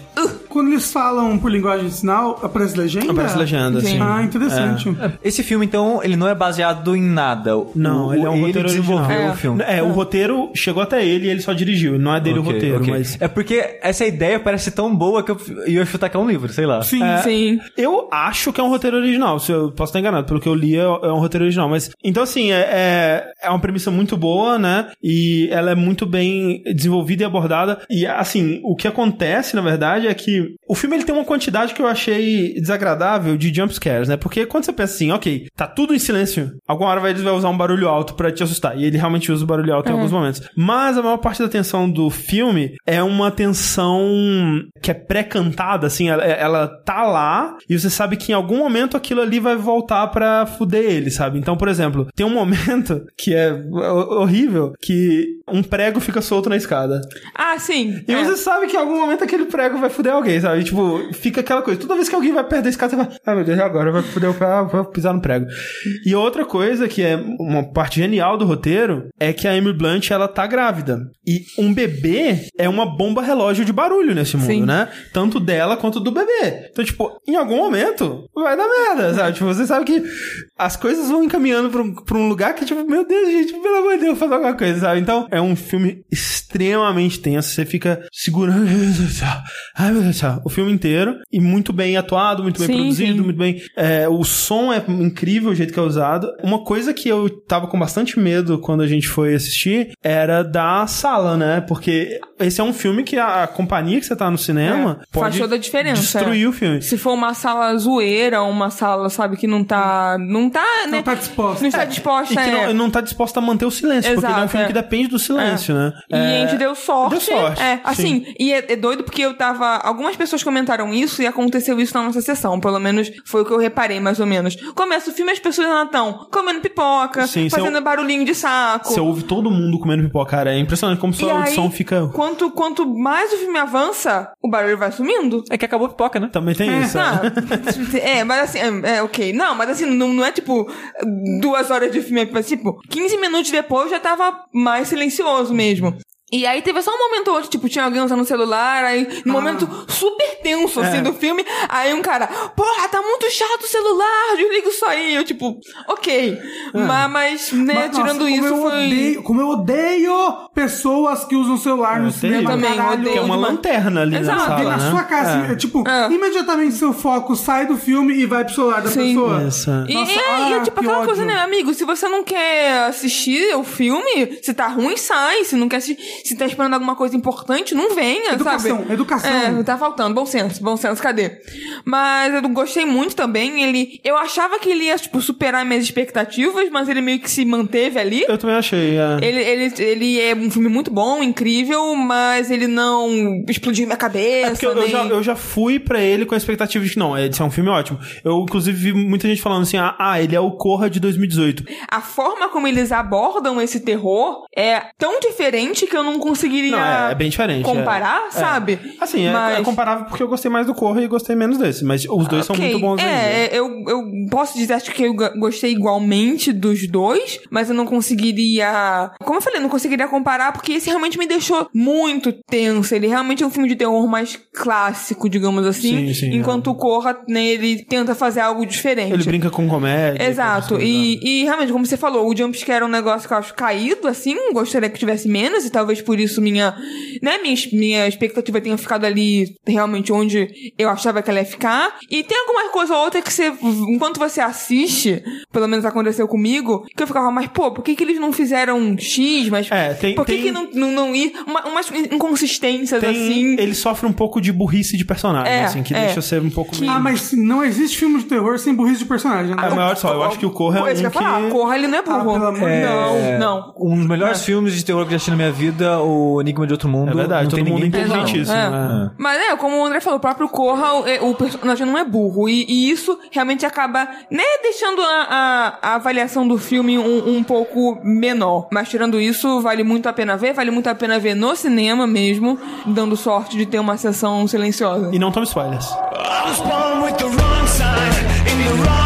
Quando eles falam por linguagem de sinal, aparece legenda? Aparece legenda, Sim. assim. Ah, interessante. Esse filme, então, ele não é baseado em nada. Não, o- ele é um roteiro desenvolveu original. o filme. É, o roteiro chegou até ele e ele só dirigiu. Não é dele Ok, o roteiro, ok. mas. É porque essa ideia parece tão boa que eu ia chutar que é um livro, sei lá. Sim. É, Sim. Eu acho que é um roteiro original, se eu posso estar enganado, pelo que eu li é, é um roteiro original, mas então assim, é, é, é uma premissa muito boa, né? E ela é muito bem desenvolvida e abordada. E assim, o que acontece, na verdade, é que o filme ele tem uma quantidade que eu achei desagradável de jump scares, né? Porque quando você pensa assim, ok, tá tudo em silêncio, alguma hora ele vai usar um barulho alto pra te assustar. E ele realmente usa o barulho alto em alguns momentos. Mas a maior parte da tensão do filme é uma tensão que é pré-cantada, assim, ela, ela tá lá e você sabe que em algum momento aquilo ali vai voltar pra fuder ele, sabe? Então, por exemplo, tem um momento que é ho- horrível que um prego fica solto na escada. Ah, sim. E é. você sabe que em algum momento aquele prego vai fuder alguém, sabe? Tipo, fica aquela coisa. Toda vez que alguém vai perto da escada, você vai, ah, meu Deus, e agora vai fuder o ah, vou pisar no prego. E outra coisa que é uma parte genial do roteiro é que a Emily Blunt, ela tá grávida. E um bebê é uma bomba relógio de barulho nesse mundo, Sim. né? Tanto dela quanto do bebê. Então, tipo, em algum momento vai dar merda, sabe? Tipo, você sabe que as coisas vão encaminhando pra um, pra um lugar que, tipo, meu Deus, gente, pelo amor de Deus, fazer alguma coisa, sabe? Então, é um filme extremamente tenso. Você fica segurando. Ai, meu Deus do céu. O filme inteiro. E muito bem atuado, muito bem Sim, produzido, sim. muito bem. é, o som é incrível o jeito que é usado. Uma coisa que eu tava com bastante medo quando a gente foi assistir era da sala, né? Porque esse é um filme que a, a companhia que você tá no cinema É, pode faz toda a diferença. destruir o filme. Se for uma sala zoeira, uma sala, sabe, que não tá. Não tá, né? Não tá disposta. Não está disposta, E que é. não, não tá disposta a manter o silêncio, porque ele é um Exato, filme é. que depende do silêncio, né? E a gente deu sorte. Deu sorte, É, assim, sim. e é, é doido porque eu tava. Algumas pessoas comentaram isso e aconteceu isso na nossa sessão. Pelo menos foi o que eu reparei, mais ou menos. Começa o filme as pessoas ainda estão comendo pipoca, Sim, fazendo barulhinho de saco. Você ouve todo mundo comendo pipoca, cara. É impressionante como sua aí, audição fica. Quanto, quanto mais o filme avança, o barulho vai sumindo. É que acabou a pipoca, né? Também tem isso. Ah, é. é, mas assim, é, é, ok. Não, mas assim, não, não é tipo duas horas de filme, é tipo, 15 minutos depois já tava mais silencioso mesmo. E aí teve só um momento onde, tipo, tinha alguém usando o celular, aí, Ah. num momento super tenso, assim, É. do filme, aí um cara, porra, tá muito chato o celular, desliga isso aí. Eu, tipo, ok. Mas, mas, né, Mas, nossa, tirando como isso, eu foi... Odeio, como eu odeio pessoas que usam celular no Eu cinema. também, caralho. odeio Que é uma demais. lanterna ali Exato, na sala, na né? sua assim, É. é tipo, É. imediatamente seu foco sai do filme e vai pro celular da Sim. pessoa. Isso. E, Nossa, é, ah, e é tipo que aquela coisa, ódio. né, amigo? Se você não quer assistir o filme, se tá ruim, sai. Se não quer assistir, se tá esperando alguma coisa importante, não venha, Educação, sabe? educação. É, tá faltando. Bom senso, bom senso, cadê? Mas eu gostei muito também. Ele. Eu achava que ele ia, tipo, superar minhas expectativas, mas ele meio que se manteve ali. Eu também achei. é. Ele, ele, ele é um filme muito bom, incrível, mas ele não explodiu minha cabeça. É porque eu, eu nem- já, eu já fui pra ele com a expectativa de que não, esse é um filme ótimo. Eu, inclusive, vi muita gente falando assim: ah, ah, ele é o Corra de 2018. A forma como eles abordam esse terror é tão diferente que eu não conseguiria Não, é, é bem diferente. comparar, é. sabe? É. Assim, é, Mas- é comparável porque eu gostei mais do Corra e gostei menos desse. Mas os dois são Ok, muito bons é, ainda. é, eu, eu posso dizer, acho que eu gostei igualmente dos dois, mas eu não conseguiria. Como eu falei, eu não conseguiria comparar porque esse realmente me deixou muito tenso. Ele realmente é um filme de terror mais clássico, digamos assim. Sim, sim, enquanto é. o Corra, né, ele tenta fazer algo diferente. Ele brinca com comédia. com Exato. E, né? e realmente, como você falou, o jumpscare é um negócio que eu acho caído, assim. Gostaria que tivesse menos e talvez talvez por isso minha, né, minha, minha expectativa tenha ficado ali realmente onde eu achava que ela ia ficar. E tem alguma coisa ou outra que você, enquanto você assiste, pelo menos aconteceu comigo, que eu ficava, mas pô, por que que eles não fizeram um X? Mas É, tem- por que tem- que não, não, não ir? Uma, umas inconsistências Tem- assim. Ele sofre um pouco de burrice de personagem, É, assim, que é. deixa ser um pouco meio... Ah, mas não existe filme de terror sem burrice de personagem, né? É maior só, eu acho que o Corra é um que falar, que... Corra ele não é burro. Ah, pelo amor de não, não. Um dos melhores filmes de terror que eu já assisti na minha vida, o Enigma de Outro Mundo. É verdade, não todo tem mundo não. inteligentíssimo. É. né? Mas é, como o André falou, o próprio Corra, o, o personagem não é burro. E, e isso realmente acaba, né, deixando a, a- a avaliação do filme um, um pouco menor. Mas tirando isso, vale muito a pena ver, vale muito a pena ver no cinema mesmo, dando sorte de ter uma sessão silenciosa. E não tome spoilers. I was born with the wrong sign in the wrong